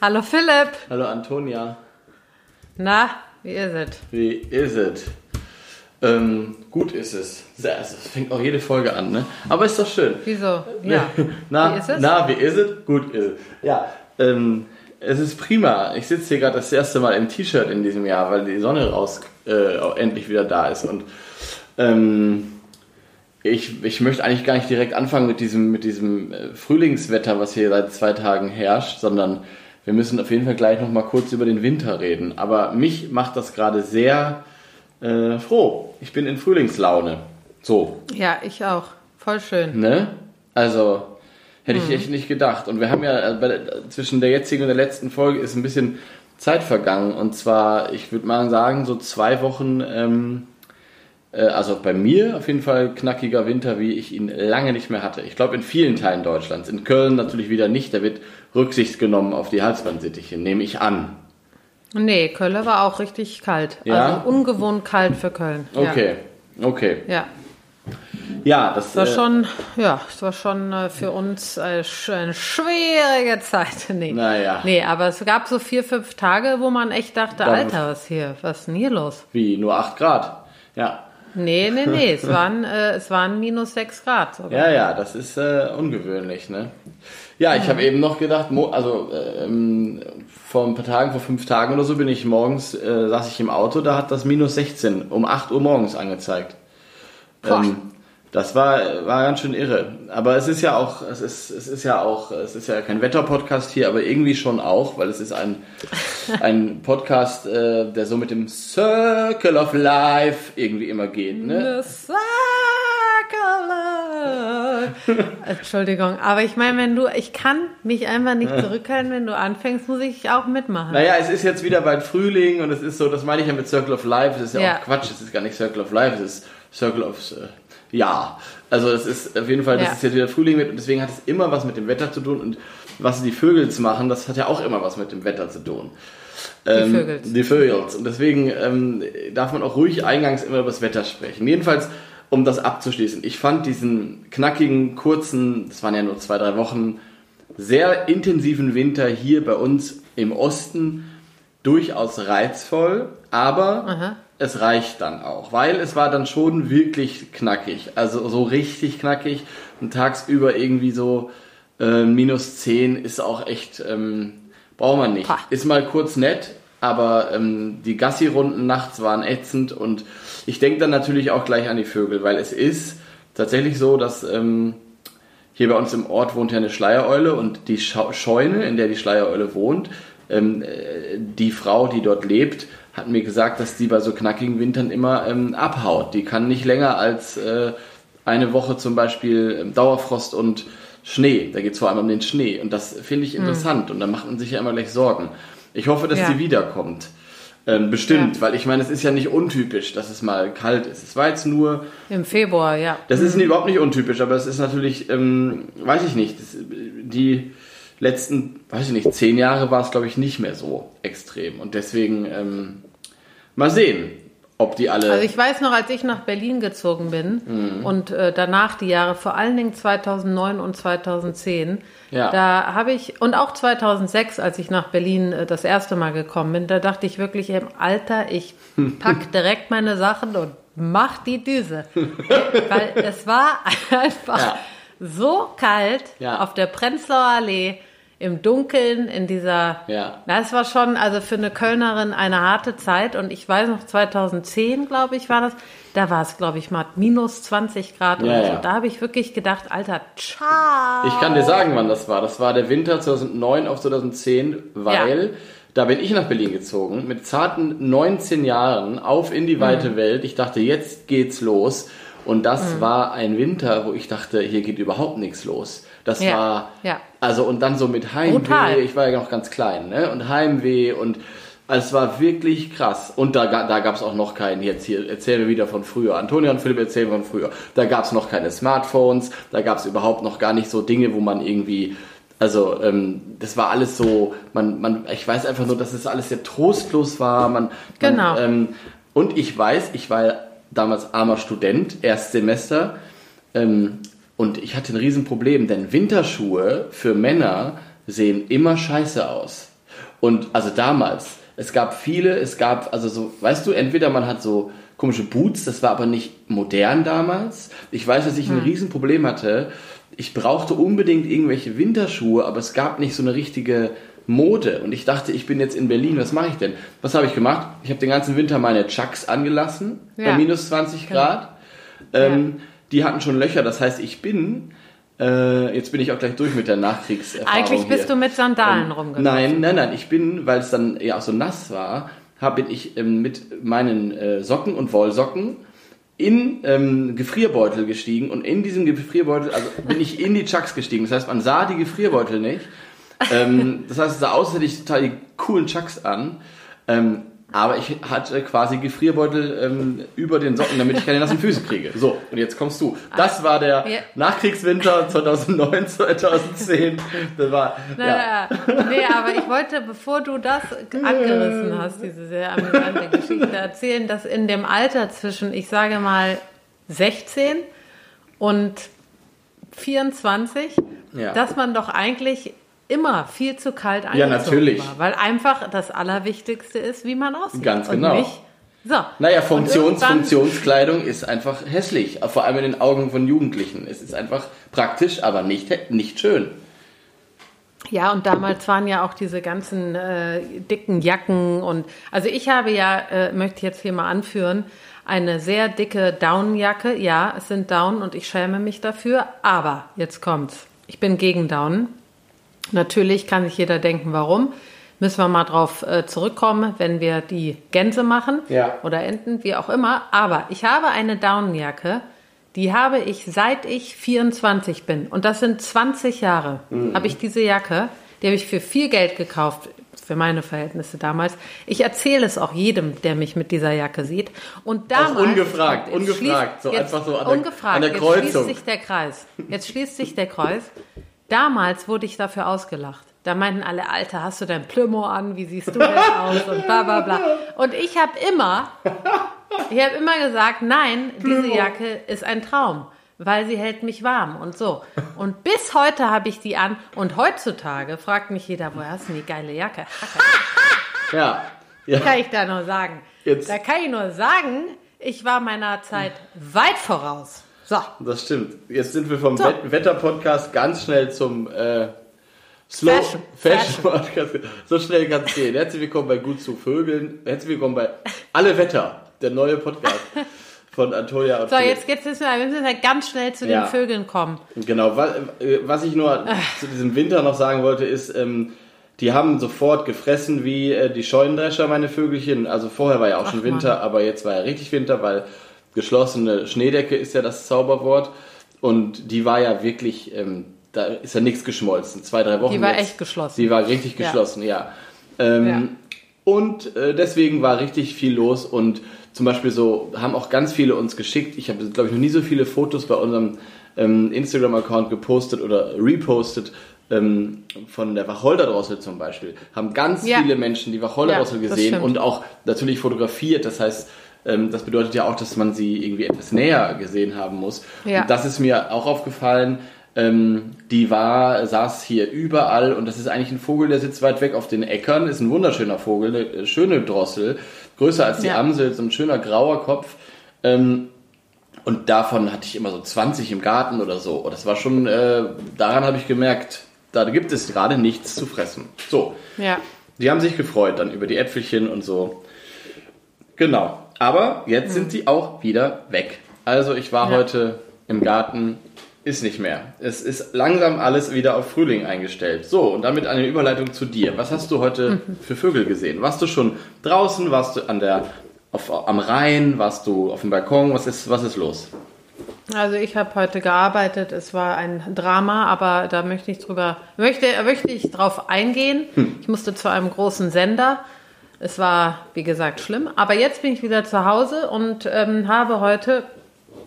Hallo Philipp. Hallo Antonia. Na, wie ist es? Wie ist es? Ähm, gut ist es. Es fängt auch jede Folge an, ne? Aber ist doch schön. Wieso? Ja. na, wie ist es? na, wie ist es? Gut ist es. Ja, ähm, es ist prima. Ich sitze hier gerade das erste Mal im T-Shirt in diesem Jahr, weil die Sonne raus äh, endlich wieder da ist. Und ähm, ich, ich möchte eigentlich gar nicht direkt anfangen mit diesem, mit diesem äh, Frühlingswetter, was hier seit zwei Tagen herrscht, sondern wir müssen auf jeden Fall gleich noch mal kurz über den Winter reden. Aber mich macht das gerade sehr äh, froh. Ich bin in Frühlingslaune. So. Ja, ich auch. Voll schön. Ne? Also, hätte ich echt nicht gedacht. Und wir haben ja äh, bei, zwischen der jetzigen und der letzten Folge ist ein bisschen Zeit vergangen. Und zwar, ich würde mal sagen, so zwei Wochen, ähm, äh, also bei mir auf jeden Fall knackiger Winter, wie ich ihn lange nicht mehr hatte. Ich glaube in vielen Teilen Deutschlands. In Köln natürlich wieder nicht. Da wird Rücksicht genommen auf die Halsbandsittiche, nehme ich an. Nee, Köln war auch richtig kalt. Ja? Also ungewohnt kalt für Köln. Okay, okay. Ja. Ja. Das war äh, schon, ja, es war schon äh, für uns eine, sch- eine schwierige Zeit. Nee. Naja. Nee, aber es gab so vier, fünf Tage, wo man echt dachte, Dann- Alter, was hier, was ist denn hier los? wie nur 8 Grad. Ja. Nee, nee, nee, es waren, äh, es waren minus sechs Grad. sogar. Ja, ja, das ist äh, ungewöhnlich, ne? Ja, ich habe eben noch gedacht, also ähm, vor ein paar Tagen, vor fünf Tagen oder so bin ich morgens, saß ich im Auto, da hat das minus 16 um 8 Uhr morgens angezeigt. Ähm, das war, war ganz schön irre. Aber es ist ja auch, es ist, es ist ja auch, es ist ja kein Wetterpodcast hier, aber irgendwie schon auch, weil es ist ein, ein Podcast, äh, der so mit dem Circle of Life irgendwie immer geht, ne? The Circle. Entschuldigung, aber ich meine, wenn du, ich kann mich einfach nicht zurückhalten, wenn du anfängst, muss ich auch mitmachen. Naja, es ist jetzt wieder bald Frühling und es ist so, das meine ich ja mit Circle of Life, es ist ja, Ja. auch Quatsch, es ist gar nicht Circle of Life, es ist Circle of, äh, ja. Also es ist auf jeden Fall, das Ja. ist jetzt wieder Frühling mit und deswegen hat es immer was mit dem Wetter zu tun und was die Vögels machen, das hat ja auch immer was mit dem Wetter zu tun. Ähm, Vögels. Die Vögels. Und deswegen ähm, darf man auch ruhig eingangs immer über das Wetter sprechen. Jedenfalls, um das abzuschließen, ich fand diesen knackigen, kurzen, das waren ja nur zwei, drei Wochen, sehr intensiven Winter hier bei uns im Osten durchaus reizvoll, aber Aha. Es reicht dann auch, weil es war dann schon wirklich knackig, also so richtig knackig. Und tagsüber irgendwie so äh, minus 10 ist auch echt, ähm, braucht man nicht. Ist mal kurz nett, aber ähm, die Gassi-Runden nachts waren ätzend. Und ich denke dann natürlich auch gleich an die Vögel, weil es ist tatsächlich so, dass ähm, hier bei uns im Ort wohnt ja eine Schleiereule und die Scheune, in der die Schleiereule wohnt, ähm, äh, die Frau, die dort lebt, hat mir gesagt, dass die bei so knackigen Wintern immer ähm, abhaut. Die kann nicht länger als äh, eine Woche zum Beispiel ähm, Dauerfrost und Schnee. Da geht es vor allem um den Schnee. Und das finde ich interessant. Und da macht man sich ja immer gleich Sorgen. Ich hoffe, dass Ja. die wiederkommt. Ähm, bestimmt, Ja. weil ich meine, es ist ja nicht untypisch, dass es mal kalt ist. Es war jetzt nur Im Februar, ja. das ist überhaupt nicht untypisch, aber es ist natürlich, ähm, weiß ich nicht, das, die letzten, weiß ich nicht, zehn Jahre war es, glaube ich, nicht mehr so extrem. Und deswegen ähm, mal sehen, ob die alle. Also ich weiß noch, als ich nach Berlin gezogen bin Mhm. und äh, danach die Jahre, vor allen Dingen 2009 und 2010, Ja. da habe ich, und auch 2006, als ich nach Berlin äh, das erste Mal gekommen bin, da dachte ich wirklich, im Alter, ich pack direkt meine Sachen und mach die Düse. Weil es war einfach Ja. so kalt Ja. auf der Prenzlauer Allee, im Dunkeln, in dieser, Ja. das war schon, also für eine Kölnerin eine harte Zeit. Und ich weiß noch, 2010, glaube ich, war das, da war es, glaube ich, mal minus 20 Grad Ja, oder so. ja. Da habe ich wirklich gedacht, Alter, ciao. ich kann dir sagen, wann das war. Das war der Winter 2009 auf 2010, weil da bin ich nach Berlin gezogen mit zarten 19 Jahren auf in die weite Welt. Ich dachte, jetzt geht's los. Und das war ein Winter, wo ich dachte, hier geht überhaupt nichts los. Das Ja, war, ja. also und dann so mit Heimweh. Brutal. Ich war ja noch ganz klein, ne? Und Heimweh und also es war wirklich krass. Und da, da gab es auch noch keinen, jetzt hier erzählen wir wieder von früher. Antonia und Philipp erzählen von früher. Da gab es noch keine Smartphones, da gab es überhaupt noch gar nicht so Dinge, wo man irgendwie Also ähm, das war alles so, man, man, ich weiß einfach nur, dass es alles sehr trostlos war. Man, Genau. Man, ähm, und ich weiß, ich war damals armer Student, Erstsemester, ähm, und ich hatte ein Riesenproblem, denn Winterschuhe für Männer sehen immer scheiße aus. Und also damals, es gab viele, es gab, also so, weißt du, entweder man hat so komische Boots, das war aber nicht modern damals. Ich weiß, dass ich ein Riesenproblem hatte. Ich brauchte unbedingt irgendwelche Winterschuhe, aber es gab nicht so eine richtige Mode. Und ich dachte, ich bin jetzt in Berlin, was mache ich denn? Was habe ich gemacht? Ich habe den ganzen Winter meine Chucks angelassen, bei Ja. minus 20 Grad. Ähm, Die hatten schon Löcher, das heißt, ich bin, äh, jetzt bin ich auch gleich durch mit der Nachkriegserfahrung Eigentlich bist hier. du mit Sandalen rumgelaufen. Nein, nein, nein. Ich bin, weil es dann ja auch so nass war, hab, bin ich ähm, mit meinen äh, Socken und Wollsocken in ähm, Gefrierbeutel gestiegen und in diesem Gefrierbeutel, also bin ich in die Chucks gestiegen. Das heißt, man sah die Gefrierbeutel nicht. Ähm, das heißt, es sah aus, als hätte ich total die coolen Chucks an. Aber ich hatte quasi Gefrierbeutel ähm, über den Socken, damit ich keine nassen Füße kriege. So, und jetzt kommst du. Das war der Ja. Nachkriegswinter 2009, 2010. Das war, Na, ja. nee, aber ich wollte, bevor du das angerissen hast, diese sehr amüsante Geschichte, erzählen, dass in dem Alter zwischen, ich sage mal, 16 und 24, Ja. dass man doch eigentlich immer viel zu kalt angezogen natürlich. war. Weil einfach das Allerwichtigste ist, wie man aussieht. Ganz genau. Nicht, so. Naja, Funktions, Funktionskleidung ist einfach hässlich, vor allem in den Augen von Jugendlichen. Es ist einfach praktisch, aber nicht, nicht schön. Ja, und damals waren ja auch diese ganzen äh, dicken Jacken und also ich habe ja, äh, möchte ich jetzt hier mal anführen, eine sehr dicke Daunenjacke. Ja, es sind Daunen und ich schäme mich dafür, aber jetzt kommt's. Ich bin gegen Daunen. Natürlich kann sich jeder denken, warum. Müssen wir mal drauf äh, zurückkommen, wenn wir die Gänse machen Ja. oder Enten, wie auch immer. Aber ich habe eine Daunenjacke, die habe ich seit ich 24 bin. Und das sind 20 Jahre, habe ich diese Jacke. Die habe ich für viel Geld gekauft, für meine Verhältnisse damals. Ich erzähle es auch jedem, der mich mit dieser Jacke sieht. Und damals, ungefragt, jetzt ungefragt, so jetzt, einfach so an der- ungefragt, an der jetzt Kreuzung. schließt sich der Kreis. Jetzt schließt sich der Kreis. Damals wurde ich dafür ausgelacht. Da meinten alle, Alter, hast du dein Plümo an? Wie siehst du denn aus? Und bla bla bla. Und ich habe immer, ich habe immer gesagt, nein, diese Jacke ist ein Traum, weil sie hält mich warm und so. Und bis heute habe ich die an. Und heutzutage fragt mich jeder, woher hast du denn die geile Jacke? Ja. ja. Kann ich da nur sagen. Jetzt- Da kann ich nur sagen, ich war meiner Zeit weit voraus. So. Das stimmt. Jetzt sind wir vom So. Wet- Wetter-Podcast ganz schnell zum äh, Slow Fashion. Fashion Podcast. So schnell kann es gehen. Herzlich willkommen bei Gut zu Vögeln. Herzlich willkommen bei Alle Wetter, der neue Podcast von Antonia und So, jetzt, jetzt müssen wir, wir müssen halt ganz schnell zu Ja. den Vögeln kommen. Genau, wa- äh, was ich nur zu diesem Winter noch sagen wollte, ist, ähm, die haben sofort gefressen wie äh, die Scheunendrescher, meine Vögelchen. Also vorher war ja auch schon Ach, Winter, aber jetzt war ja richtig Winter, weil geschlossene Schneedecke ist ja das Zauberwort. Und die war ja wirklich, ähm, da ist ja nichts geschmolzen. Zwei, drei Wochen. Die war jetzt. echt geschlossen. Die war richtig Ja. geschlossen, ja. Ähm, Ja. Und äh, deswegen war richtig viel los und zum Beispiel so haben auch ganz viele uns geschickt. Ich habe, glaube ich, noch nie so viele Fotos bei unserem ähm, Instagram-Account gepostet oder repostet ähm, von der Wacholderdrossel zum Beispiel. Haben ganz Ja. viele Menschen die Wacholderdrossel Ja, gesehen und auch natürlich fotografiert. Das heißt, das bedeutet ja auch, dass man sie irgendwie etwas näher gesehen haben muss. Ja. Und das ist mir auch aufgefallen. Ähm, die war, saß hier überall und das ist eigentlich ein Vogel, der sitzt weit weg auf den Äckern, ist ein wunderschöner Vogel, eine schöne Drossel, größer als die Ja. Amsel, so ein schöner grauer Kopf. Ähm, und davon hatte ich immer so 20 im Garten oder so. Und das war schon, äh, daran habe ich gemerkt, da gibt es gerade nichts zu fressen. So, Ja. die haben sich gefreut dann über die Äpfelchen und so. Genau. Aber jetzt sind sie auch wieder weg. Also ich war Ja. heute im Garten, ist nicht mehr. Es ist langsam alles wieder auf Frühling eingestellt. So, und damit eine Überleitung zu dir. Was hast du heute für Vögel gesehen? Warst du schon draußen? Warst du an der, auf, am Rhein? Warst du auf dem Balkon? Was ist, was ist los? Also ich habe heute gearbeitet. Es war ein Drama, aber da möchte ich drüber, möchte, möchte ich drauf eingehen. Ich musste zu einem großen Sender. Es war, wie gesagt, schlimm. Aber jetzt bin ich wieder zu Hause und ähm, habe heute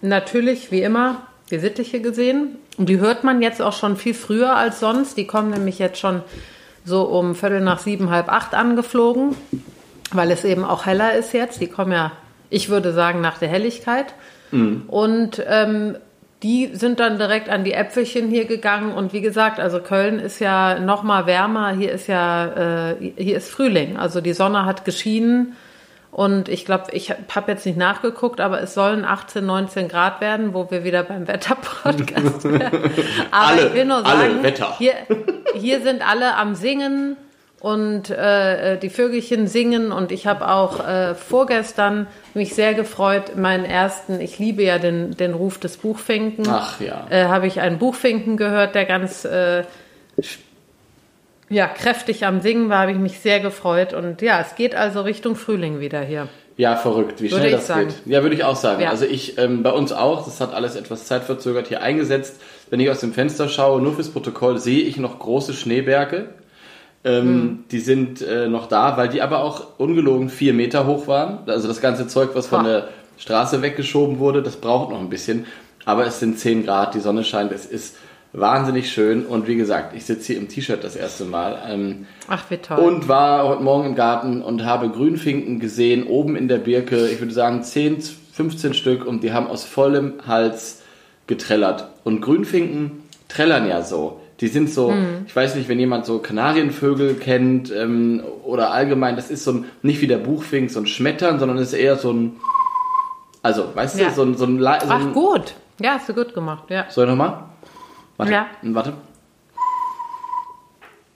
natürlich, wie immer, die Sittiche gesehen. Und die hört man jetzt auch schon viel früher als sonst. Die kommen nämlich jetzt schon so um Viertel nach sieben, halb acht angeflogen, weil es eben auch heller ist jetzt. Die kommen ja, ich würde sagen, nach der Helligkeit. Mhm. Und ähm, die sind dann direkt an die Äpfelchen hier gegangen. Und wie gesagt, also Köln ist ja noch mal wärmer. Hier ist ja äh, hier ist Frühling, also die Sonne hat geschienen. Und ich glaube, ich habe jetzt nicht nachgeguckt, aber es sollen 18, 19 Grad werden, wo wir wieder beim Wetterpodcast wären. Aber alle, ich will nur sagen, Hier, hier sind alle am Singen und äh, die Vögelchen singen und ich habe auch äh, vorgestern mich sehr gefreut, meinen ersten, ich liebe ja den, den Ruf des Buchfinken. Ach ja. Äh, habe ich einen Buchfinken gehört, der ganz äh, ja, kräftig am Singen war, habe ich mich sehr gefreut. Und ja, es geht also Richtung Frühling wieder hier. Ja, verrückt, wie würde schnell das sagen. geht. Ja, würde ich auch sagen. Ja. Also ich, ähm, bei uns auch, das hat alles etwas zeitverzögert hier eingesetzt. Wenn ich aus dem Fenster schaue, nur fürs Protokoll, sehe ich noch große Schneeberge. Ähm, hm. Die sind äh, noch da, weil die aber auch ungelogen vier Meter hoch waren. Also das ganze Zeug, was von der Straße weggeschoben wurde, das braucht noch ein bisschen. Aber es sind zehn Grad, die Sonne scheint, es ist wahnsinnig schön. Und wie gesagt, ich sitze hier im T-Shirt das erste Mal. Ähm, Ach, wie toll. Und war heute Morgen im Garten und habe Grünfinken gesehen, oben in der Birke. Ich würde sagen 10, 15 Stück und die haben aus vollem Hals getrellert. Und Grünfinken trällern ja so. Die sind so, hm. ich weiß nicht, wenn jemand so Kanarienvögel kennt ähm, oder allgemein, das ist so ein, nicht wie der Buchfink, so ein Schmettern, sondern es ist eher so ein, also, weißt ja. du, so ein, so ein, so ein Ach gut, ja, hast du gut gemacht, ja. Soll ich nochmal? Warte. Ja. Warte.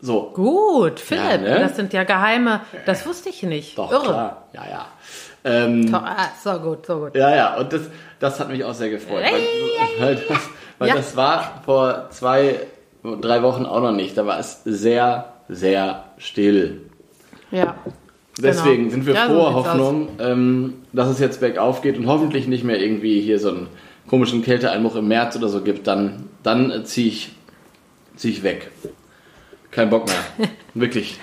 So. Gut, Philipp, ja, ne? das sind ja geheime, das wusste ich nicht. Doch, Irre. klar. Ja, ja. Ähm, ah, so gut, so gut. Ja, ja, und das, das hat mich auch sehr gefreut. Weil, weil, das, weil ja. das war vor zwei, drei Wochen auch noch nicht. Da war es sehr, sehr still. Ja. Deswegen genau. sind wir ja, froher so Hoffnung, ähm, dass es jetzt bergauf geht und hoffentlich nicht mehr irgendwie hier so einen komischen Kälteeinbruch im März oder so gibt, dann dann ziehe ich, zieh ich weg. Kein Bock mehr. Wirklich.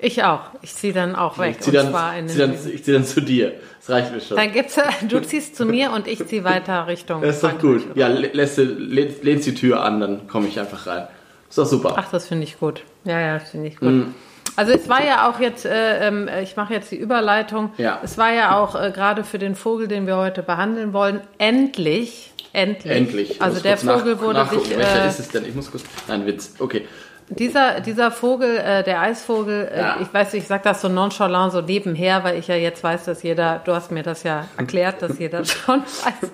Ich auch. Ich ziehe dann auch weg. Ich ziehe dann, zieh dann, zieh dann zu dir. Das reicht mir schon. Dann gibt's, du ziehst zu mir und ich ziehe weiter Richtung. Das ist doch gut. Ja, lässt, lehnst die Tür an, dann komme ich einfach rein. Ist doch super. Ach, das finde ich gut. Ja, ja, das finde ich gut. Mm. Also es war ja auch jetzt, äh, ähm, ich mache jetzt die Überleitung. Ja. Es war ja auch äh, gerade für den Vogel, den wir heute behandeln wollen, endlich Endlich. Endlich. Also der Vogel nach, wurde sich. Welcher äh, ist es denn? Ich muss kurz. Nein, Witz. Okay. Dieser, dieser Vogel, äh, der Eisvogel, äh, ja. ich weiß, ich sage das so nonchalant, so nebenher, weil ich ja jetzt weiß, dass jeder, du hast mir das ja erklärt, dass jeder schon weiß,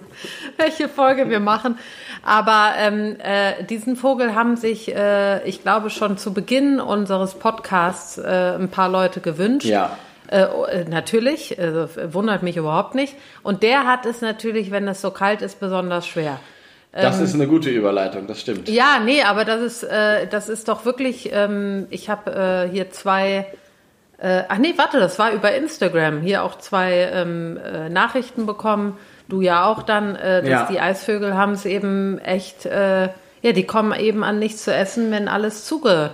welche Folge wir machen. Aber ähm, äh, diesen Vogel haben sich, äh, ich glaube, schon zu Beginn unseres Podcasts äh, ein paar Leute gewünscht. Ja. Äh, äh, natürlich, also wundert mich überhaupt nicht. Und der hat es natürlich, wenn es so kalt ist, besonders schwer. Das ähm, ist eine gute Überleitung, das stimmt. Ja, nee, aber das ist, äh, das ist doch wirklich, ähm, ich habe äh, hier zwei, äh, ach nee, warte, das war über Instagram, hier auch zwei ähm, äh, Nachrichten bekommen, du ja auch dann, äh, dass ja. die Eisvögel haben es eben echt, äh, ja, die kommen eben an nichts zu essen, wenn alles zuge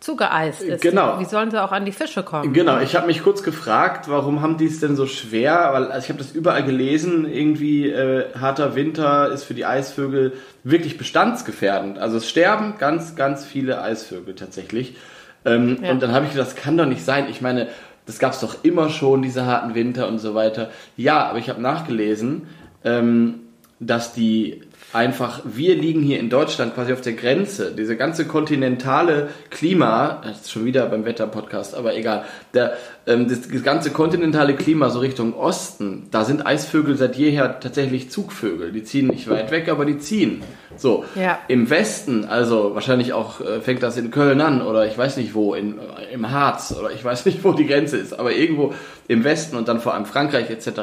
zugeeist ist. Genau. Wie sollen sie auch an die Fische kommen? Genau, ich habe mich kurz gefragt, warum haben die es denn so schwer? Weil also ich habe das überall gelesen, irgendwie äh, harter Winter ist für die Eisvögel wirklich bestandsgefährdend. Also es sterben ganz, ganz viele Eisvögel tatsächlich. Ähm, ja. Und dann habe ich gedacht, das kann doch nicht sein. Ich meine, das gab es doch immer schon, diese harten Winter und so weiter. Ja, aber ich habe nachgelesen, ähm, dass die einfach, wir liegen hier in Deutschland quasi auf der Grenze. Diese ganze kontinentale Klima, das ist schon wieder beim Wetterpodcast, aber egal, der, ähm, das, das, ganze kontinentale Klima so Richtung Osten, da sind Eisvögel seit jeher tatsächlich Zugvögel. Die ziehen nicht weit weg, aber die ziehen. So, ja. im Westen, also wahrscheinlich auch äh, fängt das in Köln an oder ich weiß nicht wo, in, äh, im Harz oder ich weiß nicht, wo die Grenze ist, aber irgendwo im Westen und dann vor allem Frankreich etc.,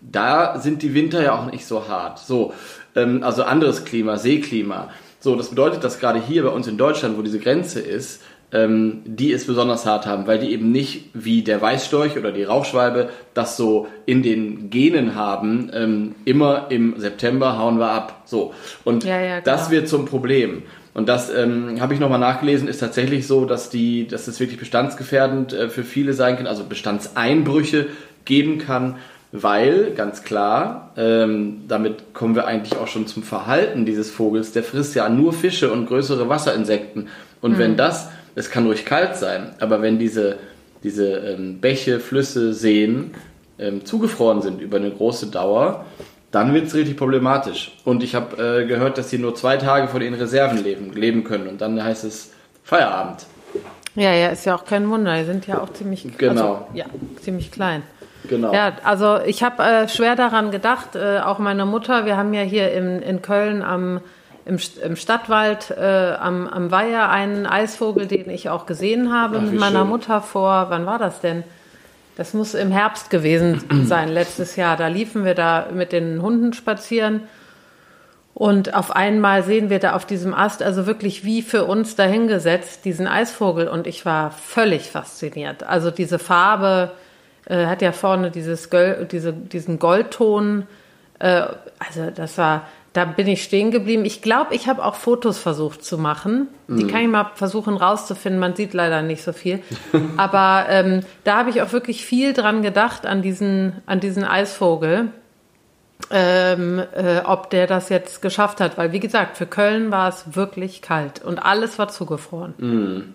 da sind die Winter ja auch nicht so hart. So, ähm, also anderes Klima, Seeklima. So, das bedeutet, dass gerade hier bei uns in Deutschland, wo diese Grenze ist, ähm, die es besonders hart haben, weil die eben nicht wie der Weißstorch oder die Rauchschwalbe das so in den Genen haben, ähm, immer im September hauen wir ab. So. Und ja, ja, das wird zum Problem. Und das ähm, habe ich nochmal nachgelesen, ist tatsächlich so, dass die, dass es wirklich bestandsgefährdend äh, für viele sein kann, also Bestandseinbrüche geben kann weil, ganz klar, ähm, damit kommen wir eigentlich auch schon zum Verhalten dieses Vogels. Der frisst ja nur Fische und größere Wasserinsekten. Und mhm. wenn das, es kann ruhig kalt sein, aber wenn diese, diese ähm, Bäche, Flüsse, Seen ähm, zugefroren sind über eine große Dauer, dann wird es richtig problematisch. Und ich habe äh, gehört, dass sie nur zwei Tage von ihren Reserven leben, leben können. Und dann heißt es Feierabend. Ja, ja, ist ja auch kein Wunder. Die sind ja auch ziemlich, genau. Also, ja, ziemlich klein. Genau. Ja, also ich habe äh, schwer daran gedacht, äh, auch meine Mutter, wir haben ja hier in, in Köln am, im, im Stadtwald äh, am, am Weiher einen Eisvogel, den ich auch gesehen habe Ach, mit meiner schön. Mutter vor, wann war das denn? Das muss im Herbst gewesen sein, letztes Jahr. Da liefen wir da mit den Hunden spazieren. Und auf einmal sehen wir da auf diesem Ast, also wirklich wie für uns dahingesetzt, diesen Eisvogel. Und ich war völlig fasziniert. Also diese Farbe äh, hat ja vorne dieses Göl, diese, diesen Goldton. Äh, also das war da bin ich stehen geblieben. Ich glaube, ich habe auch Fotos versucht zu machen. Die mhm. kann ich mal versuchen rauszufinden. Man sieht leider nicht so viel. Aber ähm, da habe ich auch wirklich viel dran gedacht, an diesen, an diesen Eisvogel. Ähm, äh, ob der das jetzt geschafft hat. Weil, wie gesagt, für Köln war es wirklich kalt und alles war zugefroren. Mhm.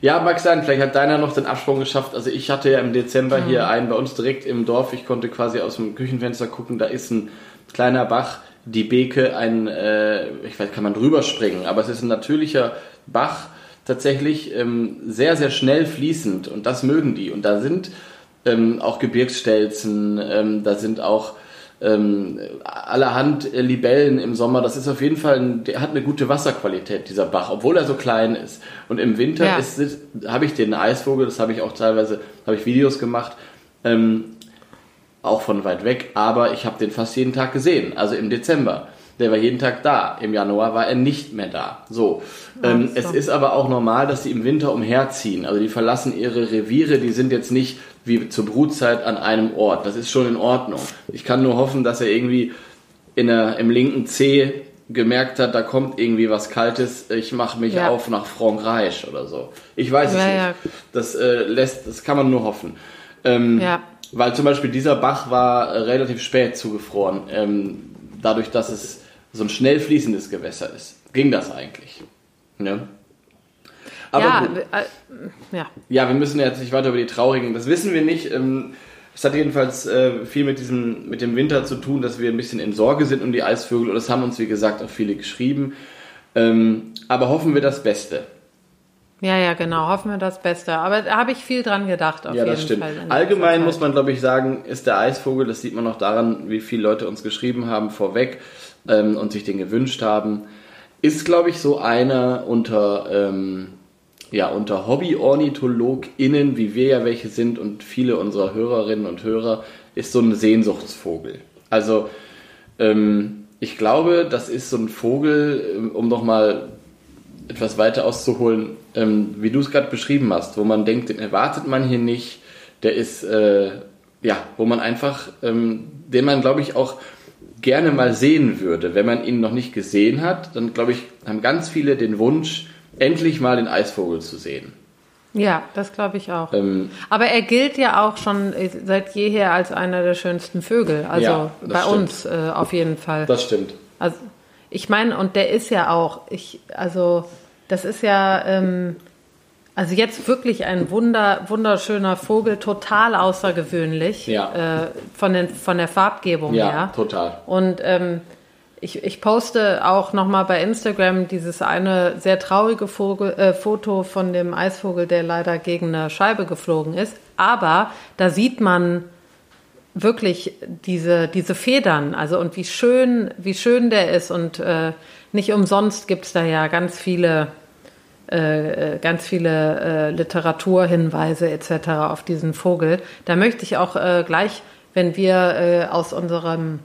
Ja, mag sein, vielleicht hat deiner noch den Absprung geschafft. Also ich hatte ja im Dezember mhm. hier einen bei uns direkt im Dorf. Ich konnte quasi aus dem Küchenfenster gucken, da ist ein kleiner Bach die Beke ein, äh, ich weiß, kann man drüber springen, aber es ist ein natürlicher Bach, tatsächlich ähm, sehr, sehr schnell fließend und das mögen die. Und da sind ähm, auch Gebirgsstelzen, ähm, da sind auch ähm, allerhand Libellen im Sommer. Das ist auf jeden Fall, ein, der hat eine gute Wasserqualität, dieser Bach, obwohl er so klein ist. Und im Winter ja. habe ich den Eisvogel, das habe ich auch teilweise, habe ich Videos gemacht, ähm, auch von weit weg, aber ich habe den fast jeden Tag gesehen, also im Dezember. Der war jeden Tag da. Im Januar war er nicht mehr da. So. Ähm, es ist aber auch normal, dass sie im Winter umherziehen. Also die verlassen ihre Reviere, die sind jetzt nicht wie zur Brutzeit an einem Ort. Das ist schon in Ordnung. Ich kann nur hoffen, dass er irgendwie in der, im linken Zeh gemerkt hat, da kommt irgendwie was Kaltes, ich mache mich ja. auf nach Frankreich oder so. Ich weiß ja, es nicht. Ja. Das äh, lässt, das kann man nur hoffen. Ähm. Weil zum Beispiel dieser Bach war äh, relativ spät zugefroren, ähm, dadurch, dass es so ein schnell fließendes Gewässer ist. Ging das eigentlich? Ne? Aber ja, äh, ja. ja, wir müssen jetzt nicht weiter über die traurigen, das wissen wir nicht. Ähm, es hat jedenfalls äh, viel mit diesem, mit dem Winter zu tun, dass wir ein bisschen in Sorge sind um die Eisvögel und das haben uns, wie gesagt, auch viele geschrieben. Ähm, aber hoffen wir das Beste. Ja, ja, genau. Hoffen wir das Beste. Aber da habe ich viel dran gedacht. Auf ja, das stimmt. Fall Allgemein muss man, glaube ich, sagen, ist der Eisvogel, das sieht man auch daran, wie viele Leute uns geschrieben haben vorweg ähm, und sich den gewünscht haben, ist, glaube ich, so einer unter, ähm, ja, unter Hobby-OrnithologInnen, wie wir ja welche sind und viele unserer Hörerinnen und Hörer, ist so ein Sehnsuchtsvogel. Also, ähm, ich glaube, das ist so ein Vogel, ähm, um nochmal etwas weiter auszuholen, ähm, wie du es gerade beschrieben hast, wo man denkt, den erwartet man hier nicht, der ist, äh, ja, wo man einfach, ähm, den man, glaube ich, auch gerne mal sehen würde. Wenn man ihn noch nicht gesehen hat, dann, glaube ich, haben ganz viele den Wunsch, endlich mal den Eisvogel zu sehen. Ja, das glaube ich auch. Ähm, Aber er gilt ja auch schon seit jeher als einer der schönsten Vögel. Also ja, bei stimmt. uns äh, auf jeden Fall. Das stimmt. Also ich meine, und der ist ja auch, ich, also das ist ja, ähm, also jetzt wirklich ein wunder, wunderschöner Vogel, total außergewöhnlich ja. äh, von, den, von der Farbgebung ja, her. Ja, total. Und ähm, ich, ich poste auch nochmal bei Instagram dieses eine sehr traurige Vogel, äh, Foto von dem Eisvogel, der leider gegen eine Scheibe geflogen ist. Aber da sieht man wirklich diese, diese Federn, also und wie schön, wie schön der ist und äh, nicht umsonst gibt es da ja ganz viele, äh, ganz viele äh, Literaturhinweise etc. auf diesen Vogel. Da möchte ich auch äh, gleich, wenn wir äh, aus unserem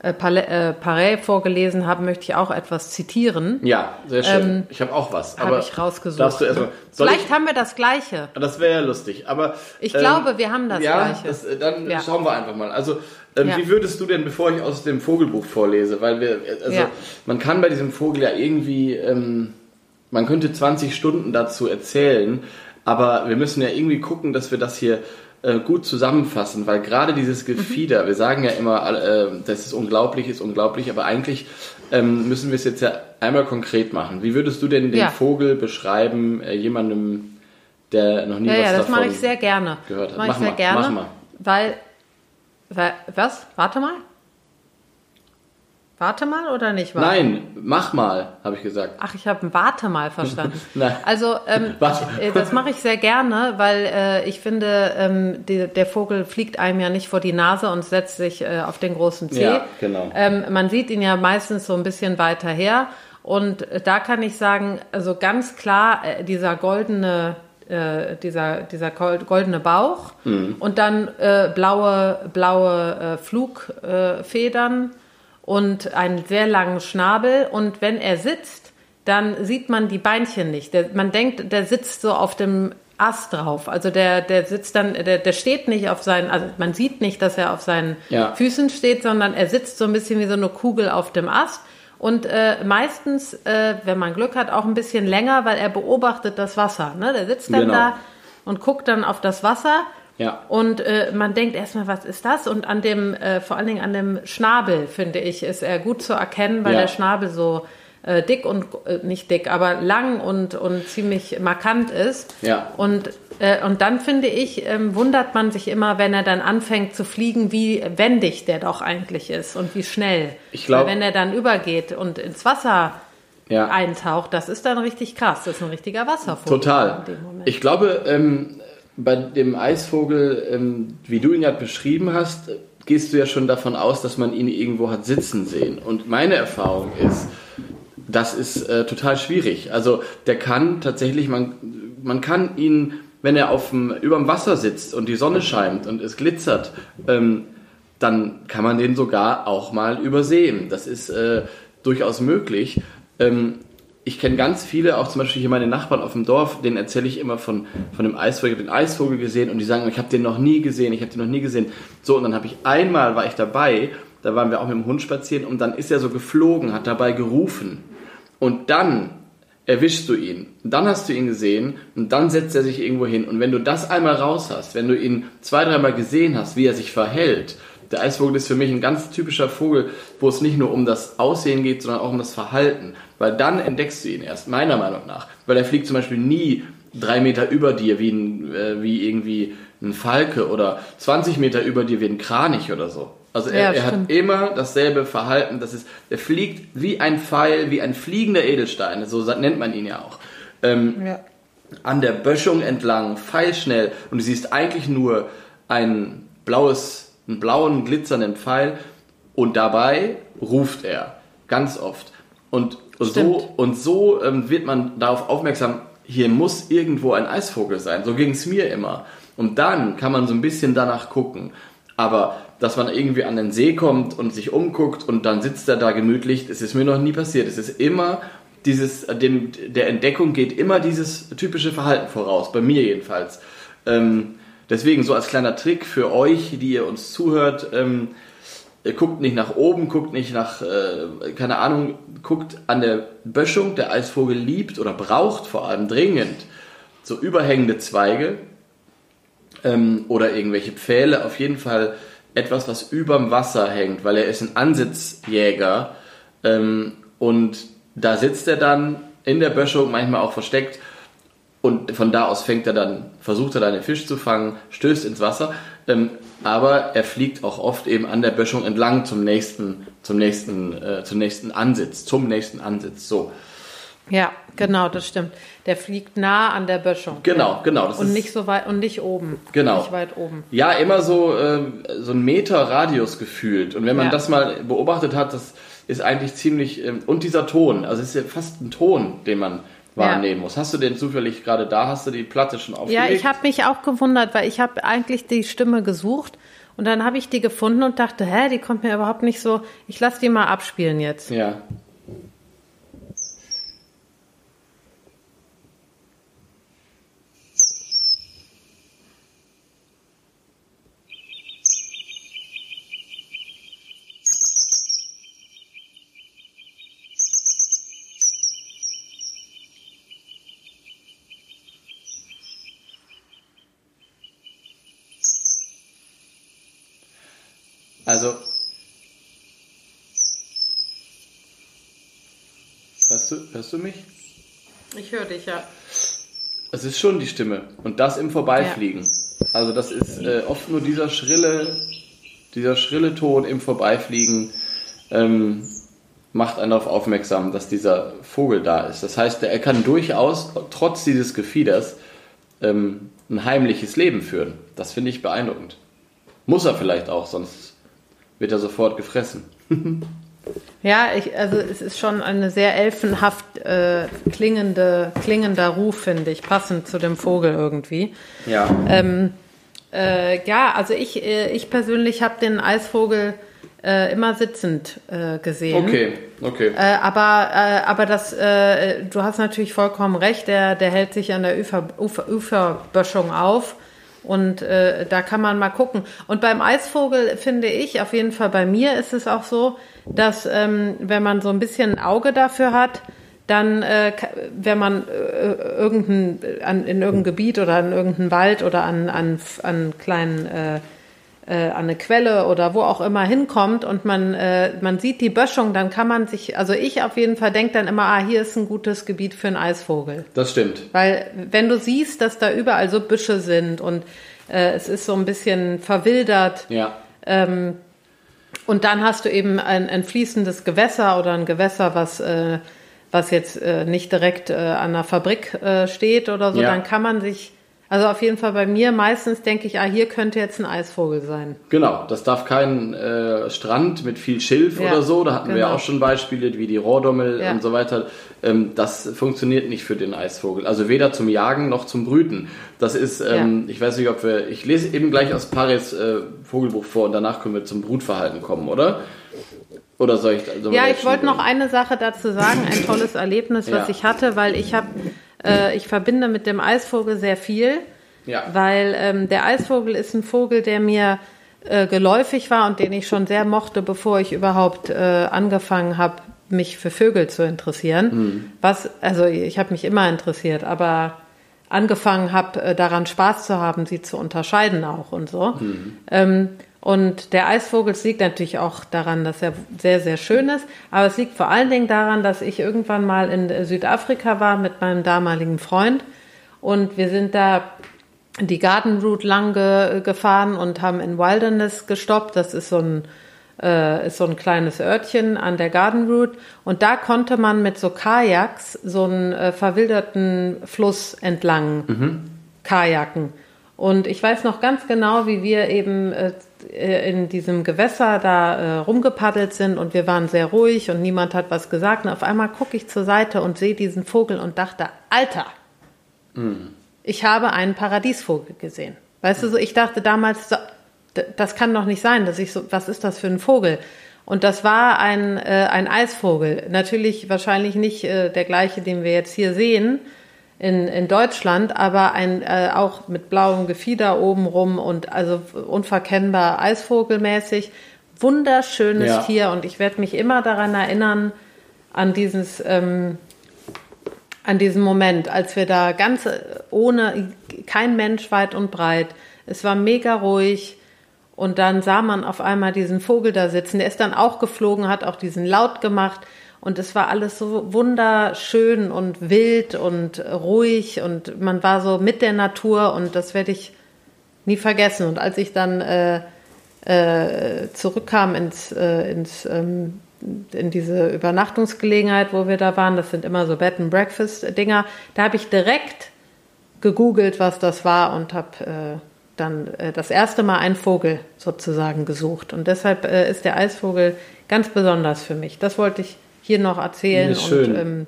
äh, Paray vorgelesen haben, möchte ich auch etwas zitieren. Ja, sehr schön. Ähm, ich habe auch was. Habe ich rausgesucht. Darfst du erstmal, Vielleicht ich, haben wir das Gleiche. Das wäre ja lustig. Aber ich ähm, glaube, wir haben das ja, Gleiche. Das, dann ja. schauen wir einfach mal. Also ähm, ja. Wie würdest du denn, bevor ich aus dem Vogelbuch vorlese, weil wir, also ja. man kann bei diesem Vogel ja irgendwie, ähm, man könnte 20 Stunden dazu erzählen, aber wir müssen ja irgendwie gucken, dass wir das hier äh, gut zusammenfassen, weil gerade dieses Gefieder, mhm. wir sagen ja immer, äh, das ist unglaublich, ist unglaublich, aber eigentlich ähm, müssen wir es jetzt ja einmal konkret machen. Wie würdest du denn den ja. Vogel beschreiben, äh, jemandem, der noch nie ja, was ja, das davon mache ich sehr gerne. gehört hat? Mach, mach ich sehr mal, gerne, mach mal. Weil, weil, was? Warte mal. Warte mal oder nicht warte? Nein, mach mal, habe ich gesagt. Ach, ich habe ein Warte mal verstanden. Also ähm, äh, das mache ich sehr gerne, weil äh, ich finde, ähm, die, der Vogel fliegt einem ja nicht vor die Nase und setzt sich äh, auf den großen Zeh. Ja, genau. Ähm, man sieht ihn ja meistens so ein bisschen weiter her. Und äh, da kann ich sagen, also ganz klar, äh, dieser goldene äh, dieser, dieser goldene Bauch Mhm. und dann äh, blaue, blaue äh, Flugfedern und einen sehr langen Schnabel. Und wenn er sitzt, dann sieht man die Beinchen nicht. Der, man denkt, der sitzt so auf dem Ast drauf. Also der, der sitzt dann, der, der steht nicht auf seinen, also man sieht nicht, dass er auf seinen Ja. Füßen steht, sondern er sitzt so ein bisschen wie so eine Kugel auf dem Ast. Und äh, meistens, äh, wenn man Glück hat, auch ein bisschen länger, weil er beobachtet das Wasser. Ne? Der sitzt dann Genau. da und guckt dann auf das Wasser. Ja. Und äh, man denkt erstmal, was ist das? Und an dem, äh, vor allen Dingen an dem Schnabel, finde ich, ist er gut zu erkennen, weil Ja. der Schnabel so äh, dick und äh, nicht dick, aber lang und, und ziemlich markant ist. Ja. Und, äh, und dann finde ich, ähm, wundert man sich immer, wenn er dann anfängt zu fliegen, wie wendig der doch eigentlich ist und wie schnell. Ich glaub- Weil wenn er dann übergeht und ins Wasser Ja. eintaucht, das ist dann richtig krass. Das ist ein richtiger Wasservogel. Total. in dem Moment. Ich glaube, ähm, bei dem Eisvogel, ähm, wie du ihn gerade beschrieben hast, gehst du ja schon davon aus, dass man ihn irgendwo hat sitzen sehen. Und meine Erfahrung ist, das ist äh, total schwierig. Also der kann tatsächlich, man, man kann ihn, wenn er auf dem, überm Wasser sitzt und die Sonne scheint und es glitzert, ähm, dann kann man den sogar auch mal übersehen. Das ist äh, durchaus möglich. Ähm, ich kenne ganz viele, auch zum Beispiel hier meine Nachbarn auf dem Dorf, denen erzähle ich immer von, von dem Eisvogel, den Eisvogel gesehen und die sagen, ich habe den noch nie gesehen, ich habe den noch nie gesehen. So, und dann habe ich einmal, war ich dabei, da waren wir auch mit dem Hund spazieren und dann ist er so geflogen, hat dabei gerufen. Und dann erwischst du ihn. Dann hast du ihn gesehen und dann setzt er sich irgendwo hin. Und wenn du das einmal raus hast, wenn du ihn zwei, dreimal gesehen hast, wie er sich verhält, der Eisvogel ist für mich ein ganz typischer Vogel, wo es nicht nur um das Aussehen geht, sondern auch um das Verhalten. Weil dann entdeckst du ihn erst, meiner Meinung nach. Weil er fliegt zum Beispiel nie drei Meter über dir wie, ein, äh, wie irgendwie ein Falke oder 20 Meter über dir wie ein Kranich oder so. Also er, Ja, er hat immer dasselbe Verhalten. Das ist, er fliegt wie ein Pfeil, wie ein fliegender Edelstein. So nennt man ihn ja auch. Ähm, ja. an der Böschung entlang, pfeilschnell. Und du siehst eigentlich nur ein blaues, einen blauen, glitzernden Pfeil. Und dabei ruft er. Ganz oft. Und so, und so ähm, wird man darauf aufmerksam, hier muss irgendwo ein Eisvogel sein. So ging es mir immer. Und dann kann man so ein bisschen danach gucken. Aber dass man irgendwie an den See kommt und sich umguckt und dann sitzt er da gemütlich, das ist mir noch nie passiert. Es ist immer dieses, dem, der Entdeckung geht immer dieses typische Verhalten voraus, bei mir jedenfalls. Ähm, deswegen so als kleiner Trick für euch, die ihr uns zuhört, ähm, guckt nicht nach oben, guckt nicht nach, äh, keine Ahnung, guckt an der Böschung. Der Eisvogel liebt oder braucht vor allem dringend so überhängende Zweige ähm, oder irgendwelche Pfähle. Auf jeden Fall etwas, was überm Wasser hängt, weil er ist ein Ansitzjäger ähm, und da sitzt er dann in der Böschung, manchmal auch versteckt und von da aus fängt er dann, versucht er dann den Fisch zu fangen, stößt ins Wasser, ähm, aber er fliegt auch oft eben an der Böschung entlang zum nächsten, zum nächsten, äh, zum nächsten Ansitz, zum nächsten Ansitz. So, Ja, genau, das stimmt. Der fliegt nah an der Böschung. genau, genau. Und nicht so weit und nicht oben. Genau. Nicht weit oben. Ja, immer so, ähm, so ein Meter Radius gefühlt. Und wenn man Ja. das mal beobachtet hat, das ist eigentlich ziemlich. Ähm, und dieser Ton, also es ist ja fast ein Ton, den man wahrnehmen muss. Hast du den zufällig gerade da? Hast du die Platte schon aufgelegt? Ja, ich habe mich auch gewundert, weil ich habe eigentlich die Stimme gesucht und dann habe ich die gefunden und dachte, hä, die kommt mir überhaupt nicht so. Ich lasse die mal abspielen jetzt. Ja. Also. Hörst du, hörst du mich? Ich höre dich, ja. Es ist schon die Stimme. Und das im Vorbeifliegen. Ja. Also das ist äh, oft nur dieser schrille, dieser schrille Ton im Vorbeifliegen ähm, macht einen darauf aufmerksam, dass dieser Vogel da ist. Das heißt, er kann durchaus, trotz dieses Gefieders, ähm, ein heimliches Leben führen. Das finde ich beeindruckend. Muss er vielleicht auch, sonst wird er sofort gefressen. ja, ich, also es ist schon eine sehr elfenhaft äh, klingende, klingender Ruf, finde ich, passend zu dem Vogel irgendwie. Ja. Ähm, äh, ja, also ich, äh, ich persönlich habe den Eisvogel äh, immer sitzend äh, gesehen. Okay, okay. Äh, aber aber das, du hast natürlich vollkommen recht, der, der hält sich an der Ufer, Ufer, Uferböschung auf. Und äh, da kann man mal gucken. Und beim Eisvogel finde ich, auf jeden Fall bei mir ist es auch so, dass ähm, wenn man so ein bisschen ein Auge dafür hat, dann, äh, wenn man äh, irgendein, an, in irgendein Gebiet oder in irgendeinen Wald oder an, an, an kleinen äh, äh, an eine Quelle oder wo auch immer hinkommt und man, äh, man sieht die Böschung, dann kann man sich, also ich auf jeden Fall denke dann immer, ah, hier ist ein gutes Gebiet für einen Eisvogel. Das stimmt. Weil wenn du siehst, dass da überall so Büsche sind und äh, es ist so ein bisschen verwildert. Ja. Ähm, und dann hast du eben ein, ein fließendes Gewässer oder ein Gewässer, was, äh, was jetzt äh, nicht direkt äh, an einer Fabrik äh, steht oder so, ja. dann kann man sich also auf jeden Fall bei mir meistens denke ich, ah, hier könnte jetzt ein Eisvogel sein. Genau, das darf kein äh, Strand mit viel Schilf ja, oder so. Da hatten genau. wir ja auch schon Beispiele wie die Rohrdommel ja. und so weiter. Ähm, das funktioniert nicht für den Eisvogel. Also weder zum Jagen noch zum Brüten. Das ist, ähm, ja. ich weiß nicht, ob wir, ich lese eben gleich aus Paris äh, Vogelbuch vor und danach können wir zum Brutverhalten kommen, oder? Oder soll ich? Soll ja, ich wollte noch eine Sache dazu sagen, ein tolles Erlebnis, was ich hatte, weil ich habe äh, ich verbinde mit dem Eisvogel sehr viel, ja. weil ähm, der Eisvogel ist ein Vogel, der mir äh, geläufig war und den ich schon sehr mochte, bevor ich überhaupt äh, angefangen habe, mich für Vögel zu interessieren. Mhm. Was, also ich habe mich immer interessiert, aber angefangen habe, äh, daran Spaß zu haben, sie zu unterscheiden auch und so. Mhm. Ähm, und der Eisvogel liegt natürlich auch daran, dass er sehr, sehr schön ist. Aber es liegt vor allen Dingen daran, dass ich irgendwann mal in Südafrika war mit meinem damaligen Freund. Und wir sind da die Garden Route lang ge gefahren und haben in Wilderness gestoppt. Das ist so ein, äh, ist so ein kleines Örtchen an der Garden Route. Und da konnte man mit so Kajaks so einen äh, verwilderten Fluss entlang mhm. kajaken. Und ich weiß noch ganz genau, wie wir eben äh, in diesem Gewässer da äh, rumgepaddelt sind und wir waren sehr ruhig und niemand hat was gesagt. Und auf einmal gucke ich zur Seite und sehe diesen Vogel und dachte, Alter, mhm. ich habe einen Paradiesvogel gesehen. Weißt du, so, ich dachte damals, das kann doch nicht sein, dass ich so, was ist das für ein Vogel? Und das war ein, äh, ein Eisvogel. Natürlich wahrscheinlich nicht äh, der gleiche, den wir jetzt hier sehen, in, in Deutschland, aber ein äh, auch mit blauem Gefieder obenrum und also unverkennbar eisvogelmäßig. Wunderschönes ja. Tier und ich werde mich immer daran erinnern, an dieses, ähm, an diesen Moment, als wir da ganz äh, ohne, kein Mensch weit und breit, es war mega ruhig und dann sah man auf einmal diesen Vogel da sitzen, der ist dann auch geflogen, hat auch diesen Laut gemacht und es war alles so wunderschön und wild und ruhig und man war so mit der Natur und das werde ich nie vergessen. Und als ich dann äh, äh, zurückkam ins, äh, ins ähm, in diese Übernachtungsgelegenheit, wo wir da waren, das sind immer so Bed and Breakfast Dinger, da habe ich direkt gegoogelt, was das war und habe äh, dann äh, das erste Mal einen Vogel sozusagen gesucht. Und deshalb äh, ist der Eisvogel ganz besonders für mich. Das wollte ich hier noch erzählen. Ja, schön. Und, ähm,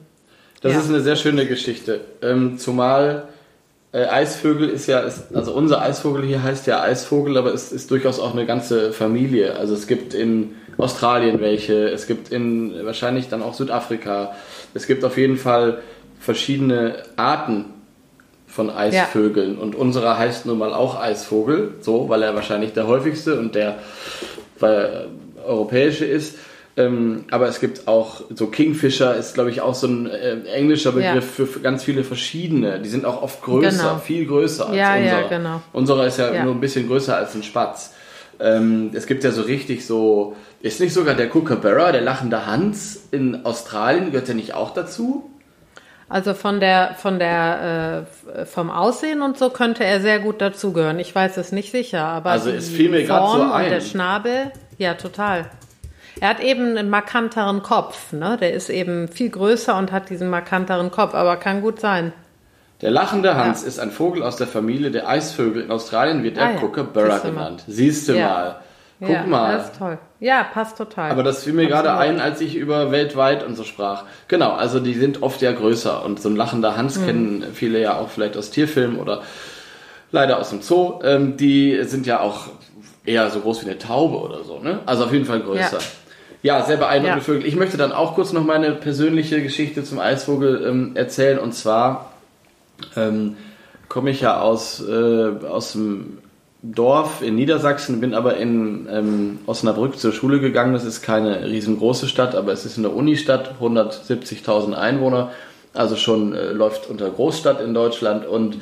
das ja. ist eine sehr schöne Geschichte. Ähm, zumal äh, Eisvögel ist ja, ist, also unser Eisvogel hier heißt ja Eisvogel, aber es ist durchaus auch eine ganze Familie. Also es gibt in Australien welche, es gibt in wahrscheinlich dann auch Südafrika. Es gibt auf jeden Fall verschiedene Arten von Eisvögeln ja. und unserer heißt nun mal auch Eisvogel, so, weil er wahrscheinlich der häufigste und der weil, äh, europäische ist. Ähm, aber es gibt auch so Kingfisher ist, glaube ich, auch so ein äh, englischer Begriff ja. für, ganz viele verschiedene. Die sind auch oft größer, genau. viel größer als ja, unser. Ja, genau. Unserer ist ja, ja, nur ein bisschen größer als ein Spatz. Ähm, es gibt ja so richtig so, ist nicht sogar der Kookaburra, der lachende Hans in Australien, gehört der nicht auch dazu? Also von der, von der, äh, vom Aussehen und so könnte er sehr gut dazugehören. Ich weiß es nicht sicher, aber also es fiel mir gerade so ein. und der Schnabel, ja total. Er hat eben einen markanteren Kopf, ne? Der ist eben viel größer und hat diesen markanteren Kopf, aber kann gut sein. Der lachende Hans ja. ist ein Vogel aus der Familie der Eisvögel. In Australien wird er ah, ja. Kookaburra genannt. Siehst du ja. mal. Guck ja, mal. Das ist toll. Ja, passt total. Aber das fiel mir Absolut. gerade ein, als ich über weltweit und so sprach. Genau, also die sind oft ja größer und so ein lachender Hans mhm. kennen viele ja auch vielleicht aus Tierfilmen oder leider aus dem Zoo. Ähm, die sind ja auch eher so groß wie eine Taube oder so, ne? Also auf jeden Fall größer. Ja, ja sehr beeindruckende ja. Vögel. Ich möchte dann auch kurz noch meine persönliche Geschichte zum Eisvogel ähm, erzählen und zwar ähm, komme ich ja aus, äh, aus dem Dorf in Niedersachsen, bin aber in ähm, Osnabrück zur Schule gegangen. Das ist keine riesengroße Stadt, aber es ist eine Unistadt, 170.000 Einwohner, also schon äh, läuft unter Großstadt in Deutschland. Und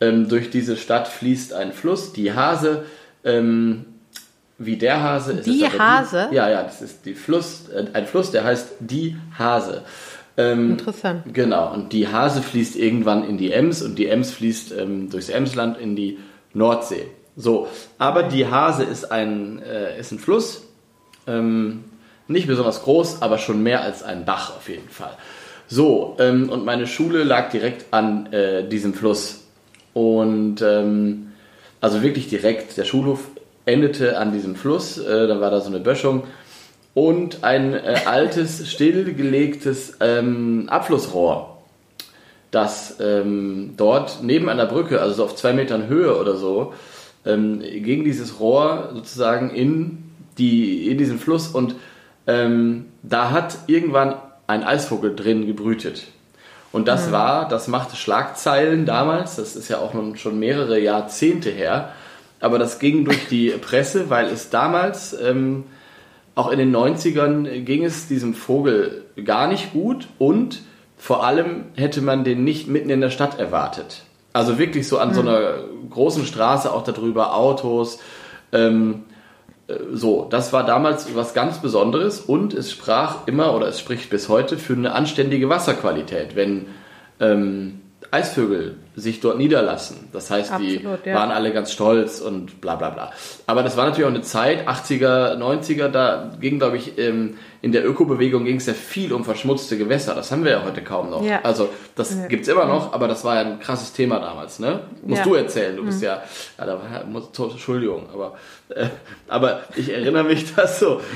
ähm, durch diese Stadt fließt ein Fluss, die Hase. Ähm, wie der Hase ist Die Hase? Die, ja, ja, das ist die Fluss, äh, ein Fluss, der heißt die Hase. Ähm, Interessant. Genau, und die Hase fließt irgendwann in die Ems und die Ems fließt ähm, durchs Emsland in die Nordsee. So, aber die Hase ist ein, äh, ist ein Fluss, ähm, nicht besonders groß, aber schon mehr als ein Bach auf jeden Fall. So, ähm, und meine Schule lag direkt an äh, diesem Fluss. Und ähm, also wirklich direkt, der Schulhof endete an diesem Fluss, äh, da war da so eine Böschung und ein äh, altes, stillgelegtes ähm, Abflussrohr das ähm, dort neben einer Brücke, also so auf zwei Metern Höhe oder so, ähm, gegen dieses Rohr sozusagen in, die, in diesen Fluss und ähm, da hat irgendwann ein Eisvogel drin gebrütet. Und das mhm. war, das machte Schlagzeilen damals, das ist ja auch schon mehrere Jahrzehnte her, aber das ging durch die Presse, weil es damals, ähm, auch in den 90ern, ging es diesem Vogel gar nicht gut und vor allem hätte man den nicht mitten in der Stadt erwartet. Also wirklich so an mhm. so einer großen Straße auch darüber, Autos. Ähm, äh, so, das war damals was ganz Besonderes und es sprach immer oder es spricht bis heute für eine anständige Wasserqualität, wenn ähm, Eisvögel sich dort niederlassen. Das heißt, Absolut, die ja. waren alle ganz stolz und bla bla bla. Aber das war natürlich auch eine Zeit, 80er, 90er, da ging, glaube ich, ähm, in der Ökobewegung ging es ja viel um verschmutzte Gewässer. Das haben wir ja heute kaum noch. Ja. Also das ja. gibt es immer noch, aber das war ja ein krasses Thema damals. Ne? Musst ja. du erzählen, du bist mhm. ja, ja da, muss, Entschuldigung, aber, äh, aber ich erinnere mich das so.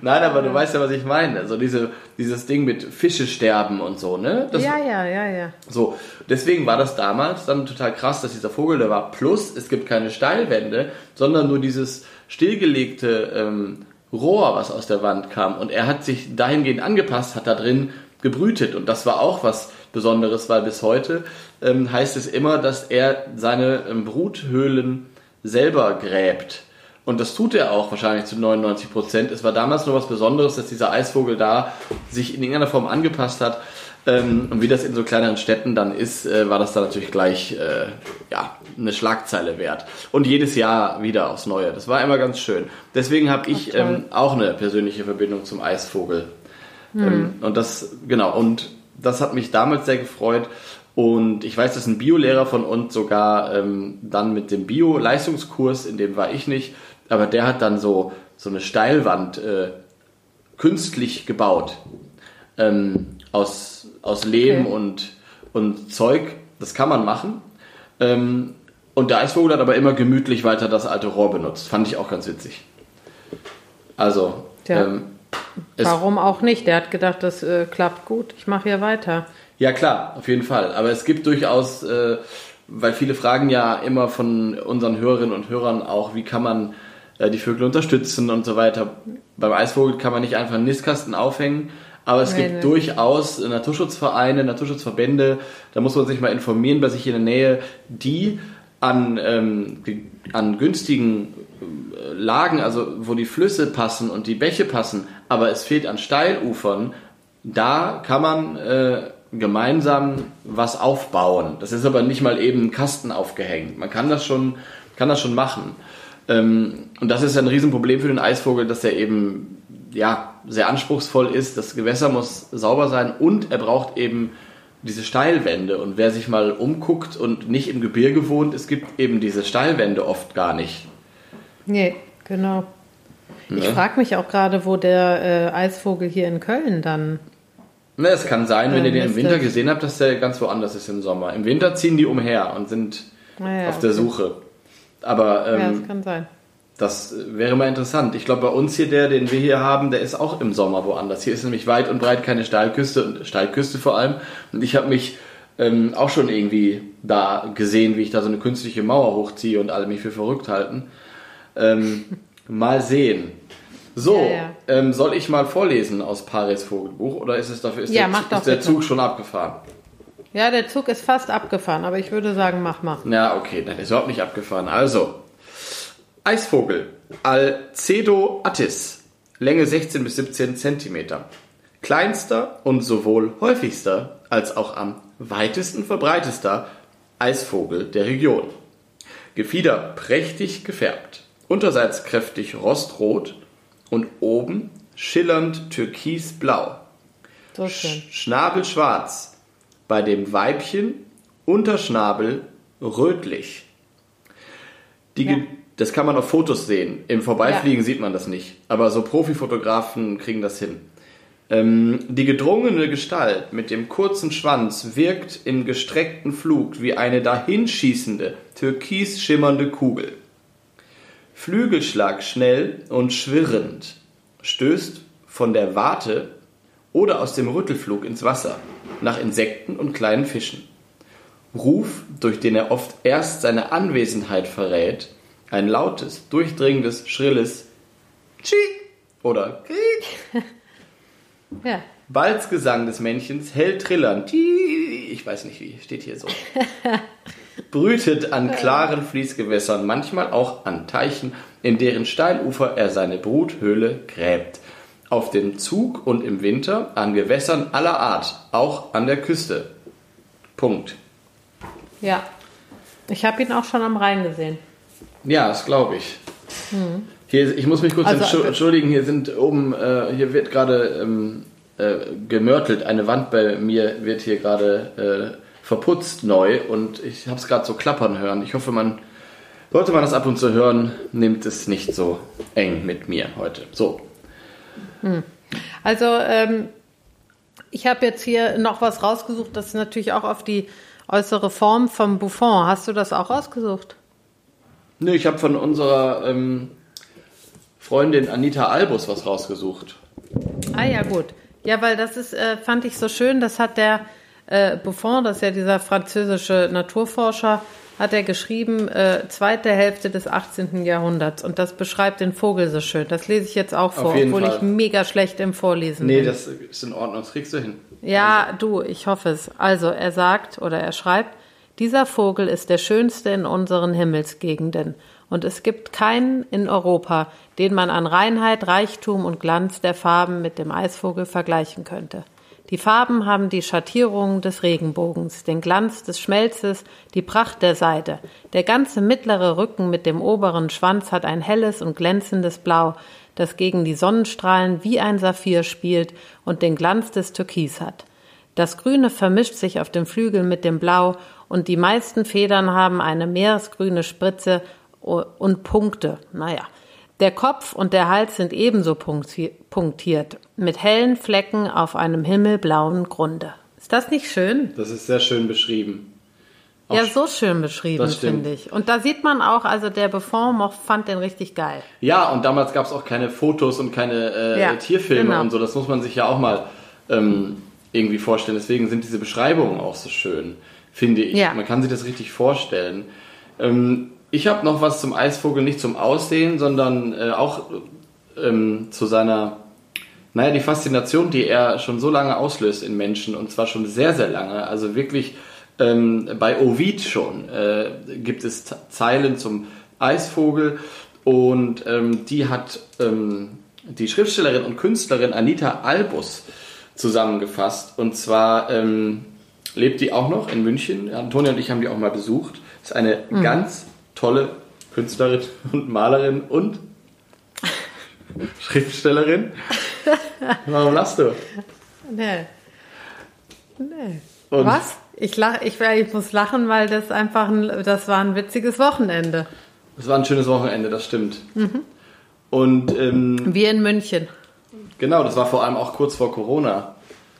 Nein, aber du weißt ja, was ich meine. Also diese, dieses Ding mit Fische sterben und so, ne? Das, ja, ja, ja, ja. So, deswegen war das damals dann total krass, dass dieser Vogel, der war plus, es gibt keine Steilwände, sondern nur dieses stillgelegte ähm, Rohr, was aus der Wand kam. Und er hat sich dahingehend angepasst, hat da drin gebrütet. Und das war auch was Besonderes, weil bis heute ähm, heißt es immer, dass er seine ähm, Bruthöhlen selber gräbt. Und das tut er auch wahrscheinlich zu 99 Prozent. Es war damals nur was Besonderes, dass dieser Eisvogel da sich in irgendeiner Form angepasst hat. Ähm, und wie das in so kleineren Städten dann ist, äh, war das dann natürlich gleich äh, ja, eine Schlagzeile wert. Und jedes Jahr wieder aufs Neue. Das war immer ganz schön. Deswegen habe ich ähm, auch eine persönliche Verbindung zum Eisvogel. Mhm. Ähm, und das, genau, und das hat mich damals sehr gefreut. Und ich weiß, dass ein Biolehrer von uns sogar ähm, dann mit dem Bio-Leistungskurs, in dem war ich nicht, aber der hat dann so, so eine Steilwand äh, künstlich gebaut. Ähm, aus, aus Lehm okay. und, und Zeug. Das kann man machen. Ähm, und der Eisvogel hat aber immer gemütlich weiter das alte Rohr benutzt. Fand ich auch ganz witzig. Also. Ja. Ähm, Warum auch nicht? Der hat gedacht, das äh, klappt gut, ich mache hier weiter. Ja, klar, auf jeden Fall. Aber es gibt durchaus, äh, weil viele fragen ja immer von unseren Hörerinnen und Hörern auch, wie kann man äh, die Vögel unterstützen und so weiter. Beim Eisvogel kann man nicht einfach einen Nistkasten aufhängen, aber es gibt durchaus Naturschutzvereine, Naturschutzverbände, da muss man sich mal informieren bei sich in der Nähe, die an, ähm, an günstigen äh, Lagen, also wo die Flüsse passen und die Bäche passen, aber es fehlt an Steilufern, da kann man äh, gemeinsam was aufbauen. Das ist aber nicht mal eben ein Kasten aufgehängt. Man kann das schon, kann das schon machen. Ähm, und das ist ein Riesenproblem für den Eisvogel, dass er eben ja, sehr anspruchsvoll ist. Das Gewässer muss sauber sein und er braucht eben diese Steilwände. Und wer sich mal umguckt und nicht im Gebirge wohnt, es gibt eben diese Steilwände oft gar nicht. Nee, genau. Ne? Ich frage mich auch gerade, wo der äh, Eisvogel hier in Köln dann. Ne, es kann sein, wenn ihr den im Winter gesehen habt, dass der ganz woanders ist im Sommer. Im Winter ziehen die umher und sind ah ja, auf okay. der Suche. Aber ähm, ja, das kann sein. Das wäre mal interessant. Ich glaube, bei uns hier, der, den wir hier haben, der ist auch im Sommer woanders. Hier ist nämlich weit und breit keine Steilküste und Steilküste vor allem. Und ich habe mich ähm, auch schon irgendwie da gesehen, wie ich da so eine künstliche Mauer hochziehe und alle mich für verrückt halten. Ähm, mal sehen. So, ja, ja. Ähm, soll ich mal vorlesen aus Paris Vogelbuch oder ist es dafür ist ja, der, ist der Zug schon abgefahren? Ja, der Zug ist fast abgefahren, aber ich würde sagen, mach mal. Ja, okay, dann ist überhaupt nicht abgefahren. Also, Eisvogel Alcedo attis, Länge 16 bis 17 cm. Kleinster und sowohl häufigster als auch am weitesten verbreitester Eisvogel der Region. Gefieder prächtig gefärbt, unterseits kräftig rostrot und oben schillernd türkisblau. So. Schnabel schwarz, bei dem Weibchen Unterschnabel rötlich. Die, ja. Das kann man auf Fotos sehen. Im Vorbeifliegen ja. sieht man das nicht. Aber so Profifotografen kriegen das hin. Ähm, die gedrungene Gestalt mit dem kurzen Schwanz wirkt im gestreckten Flug wie eine dahinschießende, türkis schimmernde Kugel. Flügelschlag schnell und schwirrend, stößt von der Warte oder aus dem Rüttelflug ins Wasser nach Insekten und kleinen Fischen. Ruf, durch den er oft erst seine Anwesenheit verrät, ein lautes, durchdringendes, schrilles Tschi oder Krieg. ja. Balzgesang des Männchens, hell trillernd, ich weiß nicht wie, steht hier so. Brütet an klaren Fließgewässern, manchmal auch an Teichen, in deren Steilufer er seine Bruthöhle gräbt. Auf dem Zug und im Winter an Gewässern aller Art, auch an der Küste. Punkt. Ja, ich habe ihn auch schon am Rhein gesehen. Ja, das glaube ich. Hm. Hier, ich muss mich kurz also, entschuldigen, hier sind oben, äh, hier wird gerade ähm, äh, gemörtelt. Eine Wand bei mir wird hier gerade äh, verputzt neu und ich habe es gerade so klappern hören. Ich hoffe, man sollte man das ab und zu hören, nimmt es nicht so eng mit mir heute. So. Hm. Also ähm, ich habe jetzt hier noch was rausgesucht, das ist natürlich auch auf die äußere Form vom Buffon. Hast du das auch rausgesucht? Nee, ich habe von unserer ähm, Freundin Anita Albus was rausgesucht. Ah ja, gut. Ja, weil das ist, äh, fand ich so schön, das hat der äh, Buffon, das ist ja dieser französische Naturforscher, hat er geschrieben, äh, zweite Hälfte des 18. Jahrhunderts. Und das beschreibt den Vogel so schön. Das lese ich jetzt auch vor, obwohl Fall. ich mega schlecht im Vorlesen nee, bin. Nee, das ist in Ordnung, das kriegst du hin. Ja, also. du, ich hoffe es. Also, er sagt oder er schreibt, dieser Vogel ist der schönste in unseren Himmelsgegenden, und es gibt keinen in Europa, den man an Reinheit, Reichtum und Glanz der Farben mit dem Eisvogel vergleichen könnte. Die Farben haben die Schattierungen des Regenbogens, den Glanz des Schmelzes, die Pracht der Seide. Der ganze mittlere Rücken mit dem oberen Schwanz hat ein helles und glänzendes Blau, das gegen die Sonnenstrahlen wie ein Saphir spielt und den Glanz des Türkis hat. Das Grüne vermischt sich auf dem Flügel mit dem Blau und die meisten Federn haben eine meeresgrüne Spritze und Punkte. Naja. Der Kopf und der Hals sind ebenso punktiert, mit hellen Flecken auf einem himmelblauen Grunde. Ist das nicht schön? Das ist sehr schön beschrieben. Auch ja, so schön beschrieben, finde ich. Und da sieht man auch, also der Buffon fand den richtig geil. Ja, und damals gab es auch keine Fotos und keine äh, ja, Tierfilme genau. und so. Das muss man sich ja auch mal ähm, irgendwie vorstellen. Deswegen sind diese Beschreibungen auch so schön finde ich. Ja. Man kann sich das richtig vorstellen. Ähm, ich habe noch was zum Eisvogel, nicht zum Aussehen, sondern äh, auch ähm, zu seiner, naja, die Faszination, die er schon so lange auslöst in Menschen und zwar schon sehr, sehr lange. Also wirklich ähm, bei Ovid schon äh, gibt es Zeilen zum Eisvogel und ähm, die hat ähm, die Schriftstellerin und Künstlerin Anita Albus zusammengefasst und zwar ähm, lebt die auch noch in München. Antonia und ich haben die auch mal besucht. Ist eine mhm. ganz tolle Künstlerin und Malerin und Schriftstellerin. Warum lachst du? Nee. Nee. Und- Was? Ich, lach, ich, ich muss lachen, weil das einfach ein, das war ein witziges Wochenende. Es war ein schönes Wochenende, das stimmt. Mhm. Und ähm, Wir in München. Genau, das war vor allem auch kurz vor Corona.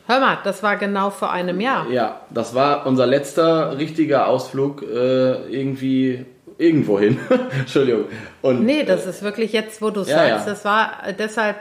Hör mal, das war genau vor einem Jahr. Ja, das war unser letzter richtiger Ausflug äh, irgendwie irgendwo hin. Entschuldigung. Und, Nee, das ist wirklich jetzt, wo du Ja, sagst, ja. das war äh, deshalb,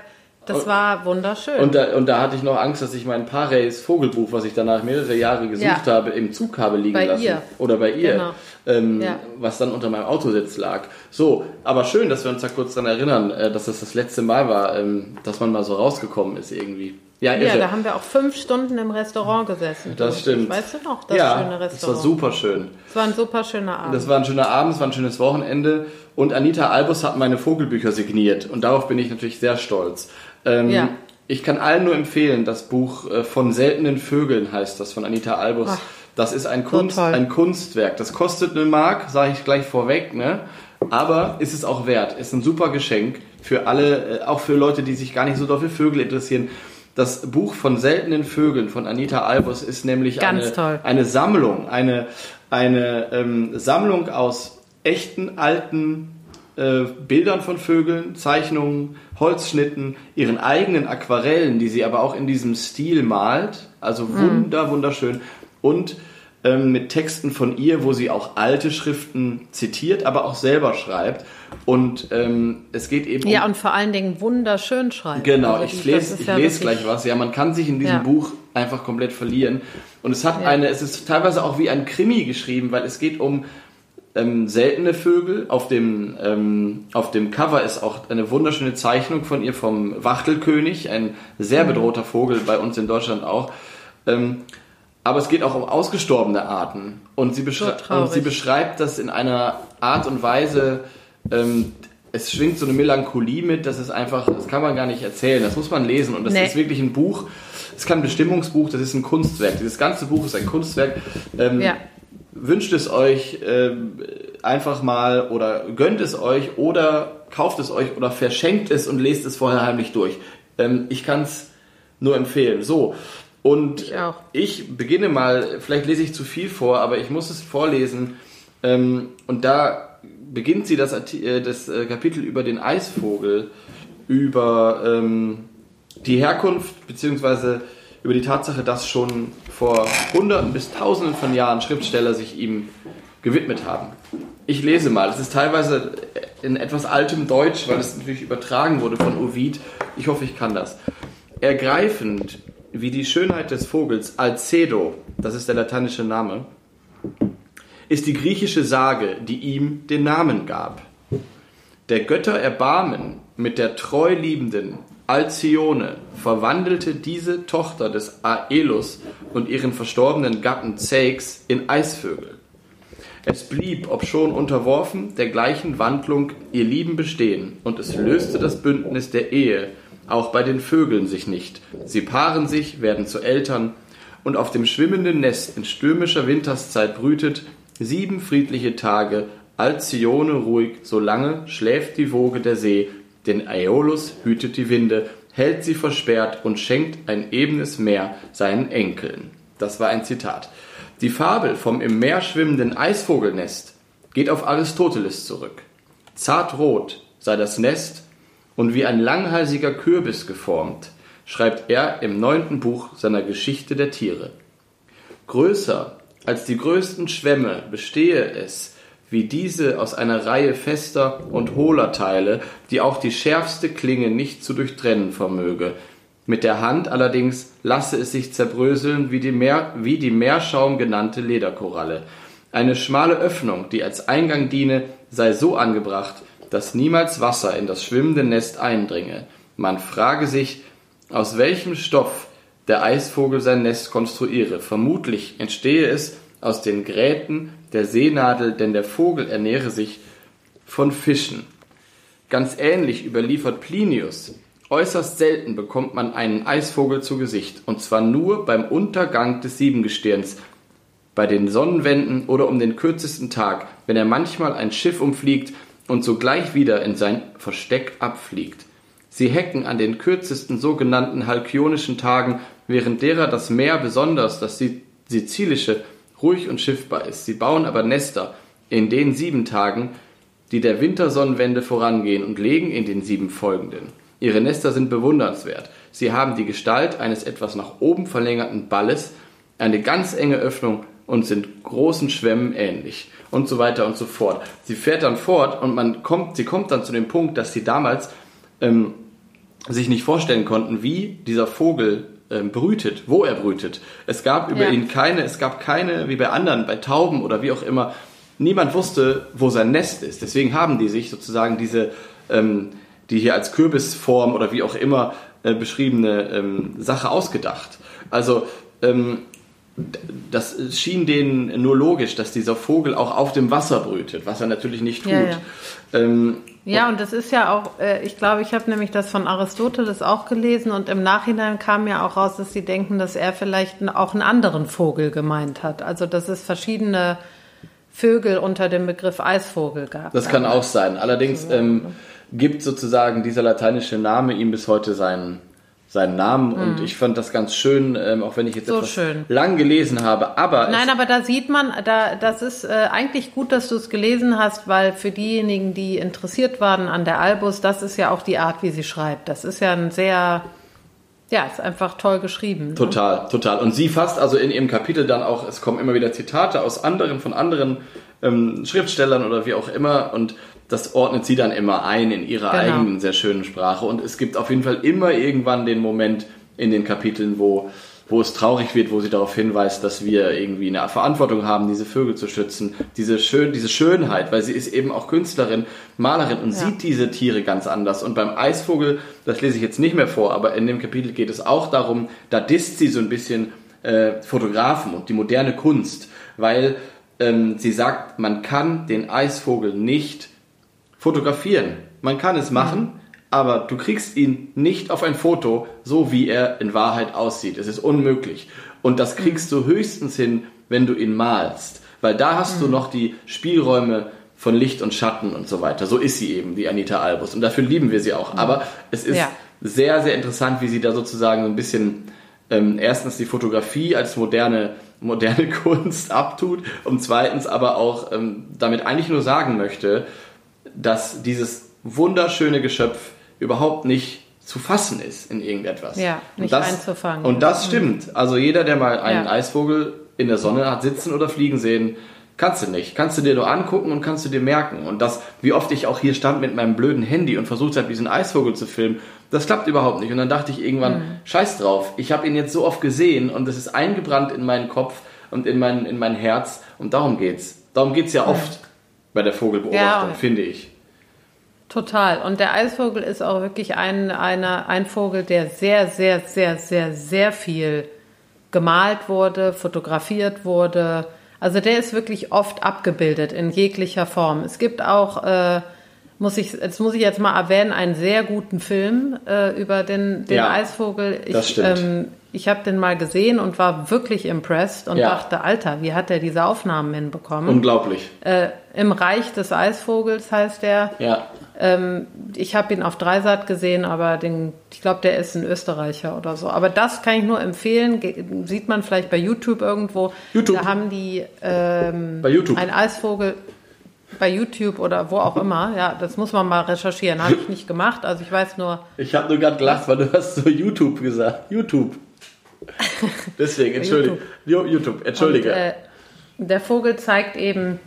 das war wunderschön. und, da, und da hatte ich noch Angst, dass ich mein Pareys Vogelbuch, was ich danach mehrere Jahre gesucht Ja. habe, im Zug habe liegen Bei lassen. ihr. Oder bei ihr. Genau. Ähm, Ja. Was dann unter meinem Autositz lag. So, aber schön, dass wir uns da kurz dran erinnern, äh, dass das das letzte Mal war, ähm, dass man mal so rausgekommen ist irgendwie. Ja, ja, da haben wir auch fünf Stunden im Restaurant gesessen. Das stimmt. Weißt du noch, das ja, schöne das Restaurant? war super schön. Es war ein super schöner Abend. Das war ein schöner Abend, es war ein schönes Wochenende und Anita Albus hat meine Vogelbücher signiert und darauf bin ich natürlich sehr stolz. Ähm, Ja. Ich kann allen nur empfehlen, das Buch äh, von seltenen Vögeln heißt das von Anita Albus. Ach, das ist ein, Kunst, ein Kunstwerk. Das kostet eine Mark, sage ich gleich vorweg, ne? aber ist es auch wert. Ist ein super Geschenk für alle, äh, auch für Leute, die sich gar nicht so doll für Vögel interessieren. Das Buch von seltenen Vögeln von Anita Albus ist nämlich Ganz eine, toll. eine Sammlung, eine, eine ähm, Sammlung aus echten alten äh, Bildern von Vögeln, Zeichnungen, Holzschnitten, ihren eigenen Aquarellen, die sie aber auch in diesem Stil malt. Also wunder, wunderschön. Und ähm, mit Texten von ihr, wo sie auch alte Schriften zitiert, aber auch selber schreibt. Und ähm, es geht eben ja, um und vor allen Dingen wunderschön schreiben. Genau, Also ich lese, ich ja lese gleich was. Ja, man kann sich in diesem Ja. Buch einfach komplett verlieren. Und es hat Ja. eine, es ist teilweise auch wie ein Krimi geschrieben, weil es geht um ähm, seltene Vögel. Auf dem, ähm, auf dem Cover ist auch eine wunderschöne Zeichnung von ihr vom Wachtelkönig, ein sehr Mhm. bedrohter Vogel, bei uns in Deutschland auch. Ähm, aber es geht auch um ausgestorbene Arten. Und sie, beschrei traurig. und sie beschreibt das in einer Art und Weise, ähm, es schwingt so eine Melancholie mit, das ist einfach, das kann man gar nicht erzählen, das muss man lesen. Und das Nee. ist wirklich ein Buch, es ist kein Bestimmungsbuch, das ist ein Kunstwerk. Dieses ganze Buch ist ein Kunstwerk. Ähm, Ja. Wünscht es euch ähm, einfach mal oder gönnt es euch oder kauft es euch oder verschenkt es und lest es vorher heimlich durch. Ähm, ich kann es nur empfehlen. So. Und Ich ich beginne mal, vielleicht lese ich zu viel vor, aber ich muss es vorlesen. Ähm, und da beginnt sie das, äh, das äh, Kapitel über den Eisvogel, über ähm, die Herkunft beziehungsweise über die Tatsache, dass schon vor Hunderten bis Tausenden von Jahren Schriftsteller sich ihm gewidmet haben. Ich lese mal, es ist teilweise in etwas altem Deutsch, weil es natürlich übertragen wurde von Ovid. Ich hoffe, ich kann das. Ergreifend wie die Schönheit des Vogels Alcedo, das ist der lateinische Name, ist die griechische Sage, die ihm den Namen gab. Der Götter Erbarmen mit der treu liebenden Alcyone verwandelte diese Tochter des Aelus und ihren verstorbenen Gatten Zeix in Eisvögel. Es blieb, obschon unterworfen, der gleichen Wandlung ihr Lieben bestehen, und es löste das Bündnis der Ehe, auch bei den Vögeln sich nicht. Sie paaren sich, werden zu Eltern, und auf dem schwimmenden Nest in stürmischer Winterszeit brütet, sieben friedliche Tage, Alcyone ruhig, solange schläft die Woge der See, denn Aeolus hütet die Winde, hält sie versperrt und schenkt ein ebenes Meer seinen Enkeln. Das war ein Zitat. Die Fabel vom im Meer schwimmenden Eisvogelnest geht auf Aristoteles zurück. Zartrot sei das Nest und wie ein langhalsiger Kürbis geformt, schreibt er im neunten Buch seiner Geschichte der Tiere. Größer als die größten Schwämme bestehe es, wie diese aus einer Reihe fester und hohler Teile, die auch die schärfste Klinge nicht zu durchtrennen vermöge. Mit der Hand allerdings lasse es sich zerbröseln wie die, Meer, wie die Meerschaum genannte Lederkoralle. Eine schmale Öffnung, die als Eingang diene, sei so angebracht, dass niemals Wasser in das schwimmende Nest eindringe. Man frage sich, aus welchem Stoff der Eisvogel sein Nest konstruiere. Vermutlich entstehe es aus den Gräten der Seenadel, denn der Vogel ernähre sich von Fischen. Ganz ähnlich überliefert Plinius. Äußerst selten bekommt man einen Eisvogel zu Gesicht, und zwar nur beim Untergang des Siebengestirns, bei den Sonnenwenden oder um den kürzesten Tag, wenn er manchmal ein Schiff umfliegt, und sogleich wieder in sein Versteck abfliegt. Sie hecken an den kürzesten sogenannten halkionischen Tagen, während derer das Meer besonders das sizilische ruhig und schiffbar ist. Sie bauen aber Nester in den sieben Tagen, die der Wintersonnenwende vorangehen und legen in den sieben folgenden. Ihre Nester sind bewundernswert. Sie haben die Gestalt eines etwas nach oben verlängerten Balles, eine ganz enge Öffnung und sind großen Schwämmen ähnlich und so weiter und so fort. Sie fährt dann fort und man kommt, sie kommt dann zu dem Punkt, dass sie damals ähm, sich nicht vorstellen konnten, wie dieser Vogel ähm, brütet, wo er brütet. Es gab über ja. ihn keine, es gab keine, wie bei anderen, bei Tauben oder wie auch immer, niemand wusste, wo sein Nest ist. Deswegen haben die sich sozusagen diese, ähm, die hier als Kürbisform oder wie auch immer äh, beschriebene ähm, Sache ausgedacht. Also ähm, das schien denen nur logisch, dass dieser Vogel auch auf dem Wasser brütet, was er natürlich nicht tut. Ja, ja. Ähm, ja und das ist ja auch, äh, ich glaube, ich habe nämlich das von Aristoteles auch gelesen und im Nachhinein kam ja auch raus, dass sie denken, dass er vielleicht auch einen anderen Vogel gemeint hat. Also dass es verschiedene Vögel unter dem Begriff Eisvogel gab. Das kann auch sein. Allerdings ähm, gibt sozusagen dieser lateinische Name ihm bis heute seinen seinen Namen und mhm. ich fand das ganz schön, ähm, auch wenn ich jetzt so etwas schön. lang gelesen habe. Aber nein, aber da sieht man, da das ist äh, eigentlich gut, dass du es gelesen hast, weil für diejenigen, die interessiert waren an der Albus, das ist ja auch die Art, wie sie schreibt. Das ist ja ein sehr ja, ist einfach toll geschrieben. Ne? Total, total. Und sie fasst also in ihrem Kapitel dann auch, es kommen immer wieder Zitate aus anderen, von anderen ähm, Schriftstellern oder wie auch immer und das ordnet sie dann immer ein in ihrer genau. eigenen sehr schönen Sprache. Und es gibt auf jeden Fall immer irgendwann den Moment in den Kapiteln, wo, wo es traurig wird, wo sie darauf hinweist, dass wir irgendwie eine Verantwortung haben, diese Vögel zu schützen, diese, Schön, diese Schönheit, weil sie ist eben auch Künstlerin, Malerin und ja. sieht diese Tiere ganz anders. Und beim Eisvogel, das lese ich jetzt nicht mehr vor, aber in dem Kapitel geht es auch darum, da disst sie so ein bisschen äh, Fotografen und die moderne Kunst, weil ähm, sie sagt, man kann den Eisvogel nicht fotografieren. Man kann es machen, mhm. aber du kriegst ihn nicht auf ein Foto, so wie er in Wahrheit aussieht. Es ist unmöglich. Und das kriegst du höchstens hin, wenn du ihn malst. Weil da hast mhm. du noch die Spielräume von Licht und Schatten und so weiter. So ist sie eben, die Anita Albus. Und dafür lieben wir sie auch. Mhm. Aber es ist ja. sehr, sehr interessant, wie sie da sozusagen so ein bisschen ähm, erstens die Fotografie als moderne, moderne Kunst abtut und zweitens aber auch ähm, damit eigentlich nur sagen möchte, dass dieses wunderschöne Geschöpf überhaupt nicht zu fassen ist in irgendetwas. Ja, nicht und das, einzufangen. Und das stimmt. Also jeder, der mal einen ja. Eisvogel in der Sonne hat sitzen oder fliegen sehen, kannst du nicht. Kannst du dir nur angucken und kannst du dir merken. Und das, wie oft ich auch hier stand mit meinem blöden Handy und versucht habe, diesen Eisvogel zu filmen, das klappt überhaupt nicht. Und dann dachte ich irgendwann, mhm. scheiß drauf, ich habe ihn jetzt so oft gesehen und es ist eingebrannt in meinen Kopf und in mein, in mein Herz und darum geht's. Darum geht's ja oft mhm. bei der Vogelbeobachtung, ja, finde ich. Total. Und der Eisvogel ist auch wirklich ein, eine, ein Vogel, der sehr, sehr, sehr, sehr, sehr viel gemalt wurde, fotografiert wurde. Also der ist wirklich oft abgebildet in jeglicher Form. Es gibt auch, äh, muss ich, jetzt muss ich jetzt mal erwähnen, einen sehr guten Film äh, über den, den ja, Eisvogel. Ich, das stimmt. Ähm, ich habe den mal gesehen und war wirklich impressed und ja. dachte, Alter, wie hat er diese Aufnahmen hinbekommen? Unglaublich. Äh, Im Reich des Eisvogels heißt der. Ja. Ähm, ich habe ihn auf Dreisat gesehen, aber den, ich glaube, der ist ein Österreicher oder so. Aber das kann ich nur empfehlen. Ge sieht man vielleicht bei YouTube irgendwo. YouTube. Da haben die ähm, bei YouTube. ein Eisvogel bei YouTube oder wo auch immer. Ja, das muss man mal recherchieren. Habe ich nicht gemacht. Also ich weiß nur. Ich habe nur gerade gelacht, weil du hast so YouTube gesagt. YouTube. Deswegen, entschuldige. YouTube. YouTube, entschuldige. Und, äh, der Vogel zeigt eben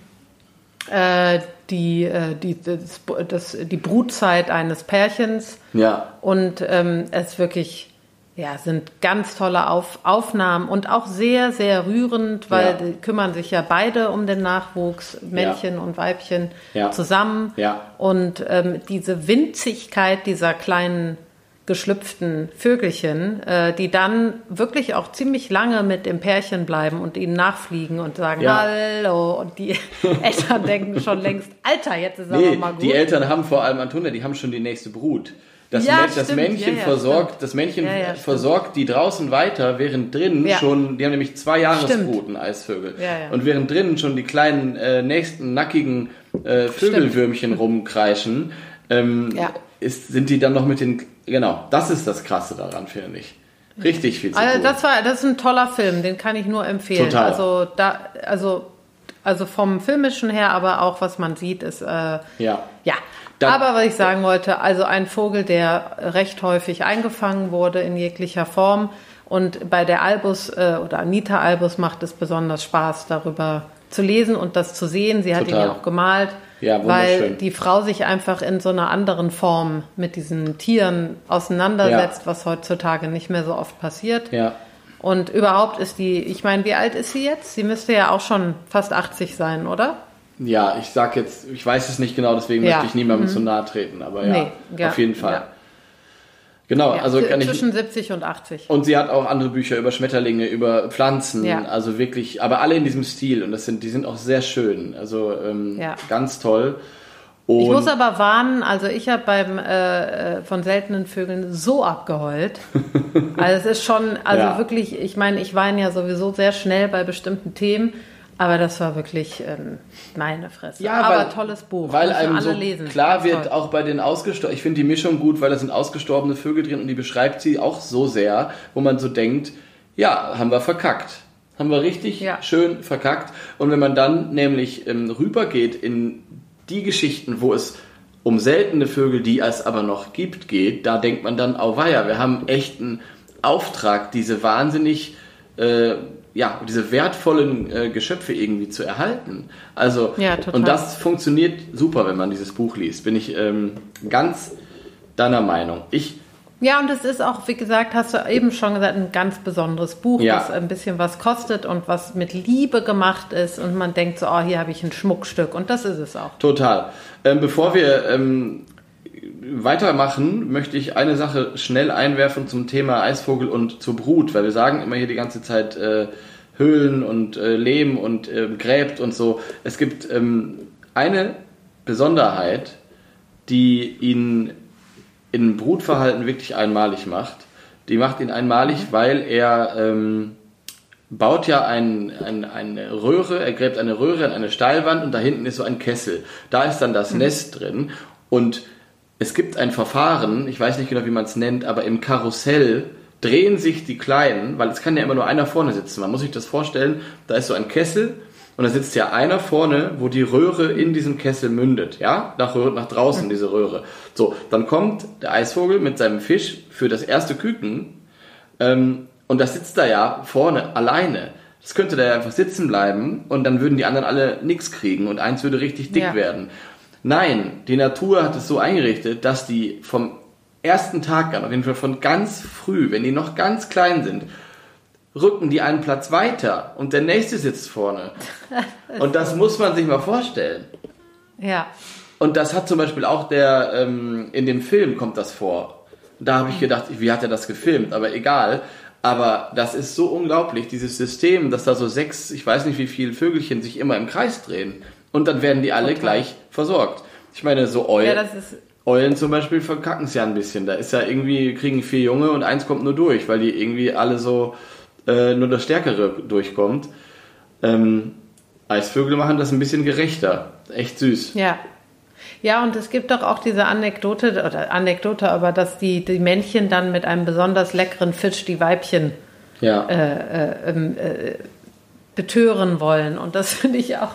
äh, die, äh, die, das, das, die Brutzeit eines Pärchens. Ja. Und ähm, es wirklich, ja, sind ganz tolle Auf, Aufnahmen und auch sehr, sehr rührend, weil ja. die kümmern sich ja beide um den Nachwuchs, Männchen ja. und Weibchen ja. zusammen. Ja. Und ähm, diese Winzigkeit dieser kleinen geschlüpften Vögelchen, äh, die dann wirklich auch ziemlich lange mit dem Pärchen bleiben und ihnen nachfliegen und sagen ja. Hallo und die Eltern denken schon längst, Alter, jetzt ist nee, aber mal gut. Die Eltern haben vor allem, Antonia, die haben schon die nächste Brut. Das, Ja, Mä- das stimmt. Männchen Ja, ja, versorgt, stimmt. das Männchen stimmt. versorgt die draußen weiter, während drinnen schon, die haben nämlich zwei Jahresbruten, Eisvögel. Und während drinnen schon die kleinen, äh, nächsten, nackigen äh, Vögelwürmchen rumkreischen, ähm, ist, sind die dann noch mit den, genau, das ist das Krasse daran, finde ich. Richtig viel zu Also tun. das war, das ist ein toller Film, den kann ich nur empfehlen. Total. Also da, also, also vom filmischen her, aber auch was man sieht, ist äh, ja. ja. Dann- aber was ich sagen wollte, also ein Vogel, der recht häufig eingefangen wurde in jeglicher Form. Und bei der Albus äh, oder Anita Albus macht es besonders Spaß, darüber zu lesen und das zu sehen. Sie hat ihn ja auch gemalt, Ja, weil die Frau sich einfach in so einer anderen Form mit diesen Tieren auseinandersetzt, was heutzutage nicht mehr so oft passiert. Ja. Und überhaupt ist die, ich meine, wie alt ist sie jetzt? Sie müsste ja auch schon fast 80 sein, oder? Ja, ich sag jetzt, ich weiß es nicht genau, deswegen Ja. Mhm. möchte ich niemandem zu nahe treten, aber ja, Nee, ja, auf jeden Fall. Genau, Ja, also kann ich. zwischen 70 und 80. Und sie hat auch andere Bücher über Schmetterlinge, über Pflanzen, Ja. also wirklich, aber alle in diesem Stil und das sind, die sind auch sehr schön, also ähm, Ja. ganz toll. Und Ich muss aber warnen, also ich habe beim äh, äh, von seltenen Vögeln so abgeheult. Also es ist schon, also wirklich, ich meine, ich weine ja sowieso sehr schnell bei bestimmten Themen, aber das war wirklich ähm, meine Fresse. aber weil- tolles Buch, Weil einem alle so lesen. klar Ganz wird, auch bei den ausgestorbenen, ich finde die Mischung gut, weil da sind ausgestorbene Vögel drin und die beschreibt sie auch so sehr, wo man so denkt, ja, haben wir verkackt. Haben wir richtig Ja. schön verkackt. Und wenn man dann nämlich ähm, rübergeht in die Geschichten, wo es um seltene Vögel, die es aber noch gibt, geht, da denkt man dann, auweia, wir haben echt einen Auftrag, diese wahnsinnig, äh, ja, diese wertvollen äh, Geschöpfe irgendwie zu erhalten. Also, Ja, und das funktioniert super, wenn man dieses Buch liest. Bin ich ähm, ganz deiner Meinung. Ich, Ja, und es ist auch, wie gesagt, hast du eben schon gesagt, ein ganz besonderes Buch, Ja. das ein bisschen was kostet und was mit Liebe gemacht ist und man denkt so, oh, hier habe ich ein Schmuckstück und das ist es auch. total. Ähm, bevor wir ähm, weitermachen, möchte ich eine Sache schnell einwerfen zum Thema Eisvogel und zur Brut, weil wir sagen immer hier die ganze Zeit äh, Höhlen und äh, Lehm und äh, gräbt und so. Es gibt ähm, eine Besonderheit, die ihn in Brutverhalten wirklich einmalig macht. Die macht ihn einmalig, weil er ähm, baut ja ein, ein, eine Röhre, er gräbt eine Röhre in eine Steilwand und da hinten ist so ein Kessel. Da ist dann das Nest drin und es gibt ein Verfahren, ich weiß nicht genau, wie man es nennt, aber im Karussell drehen sich die Kleinen, weil es kann ja immer nur einer vorne sitzen. Man muss sich das vorstellen, da ist so ein Kessel und da sitzt ja einer vorne, wo die Röhre in diesen Kessel mündet, ja, nach, nach draußen diese Röhre. So, dann kommt der Eisvogel mit seinem Fisch für das erste Küken ähm, und das sitzt da ja vorne alleine. Das könnte da ja einfach sitzen bleiben und dann würden die anderen alle nichts kriegen und eins würde richtig dick Ja. werden. Nein, die Natur hat es so eingerichtet, dass die vom ersten Tag an, auf jeden Fall von ganz früh, wenn die noch ganz klein sind, rücken die einen Platz weiter und der nächste sitzt vorne. Und das muss man sich mal vorstellen. Ja, Und das hat zum Beispiel auch der, ähm, in dem Film kommt das vor. Da habe ich gedacht, wie hat er das gefilmt? Aber egal. Aber das ist so unglaublich, dieses System, dass da so sechs, ich weiß nicht wie viele Vögelchen sich immer im Kreis drehen. Und dann werden die alle Total. gleich versorgt. Ich meine, so Eulen, ja, Eulen zum Beispiel verkacken es ja ein bisschen. Da ist ja irgendwie, kriegen vier Junge und eins kommt nur durch, weil die irgendwie alle so, äh, nur das Stärkere durchkommt. Ähm, Eisvögel machen das ein bisschen gerechter. Echt süß. ja. Ja, und es gibt doch auch diese Anekdote, oder Anekdote, aber dass die, die Männchen dann mit einem besonders leckeren Fisch die Weibchen Ja. betören wollen. Und das finde ich auch,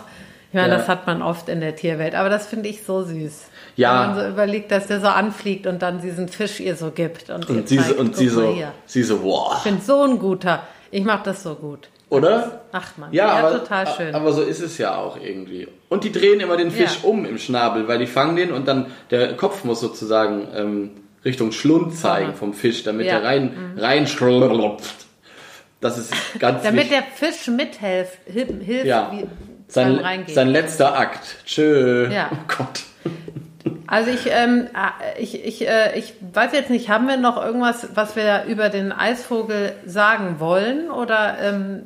ich meine, Ja. das hat man oft in der Tierwelt, aber das finde ich so süß. Ja. Wenn man so überlegt, dass der so anfliegt und dann diesen Fisch ihr so gibt. Und, Und sie, so- zeigt, und sie so, hier. sie so, wow. Ich bin so ein guter. Ich mache das so gut. Oder? Ach man, Ja, ja, aber, total schön. aber so ist es ja auch irgendwie. Und die drehen immer den Fisch Ja. um im Schnabel, weil die fangen den und dann der Kopf muss sozusagen ähm, Richtung Schlund zeigen vom Fisch, damit Ja. er rein, rein schlupft. Das ist ganz Damit wichtig. der Fisch mithilft, hilft, Ja. wie, Sein, sein letzter Akt. Tschö. Ja. Oh Gott. Also ich, ähm, äh, ich, ich, äh, ich weiß jetzt nicht, haben wir noch irgendwas, was wir über den Eisvogel sagen wollen oder ähm,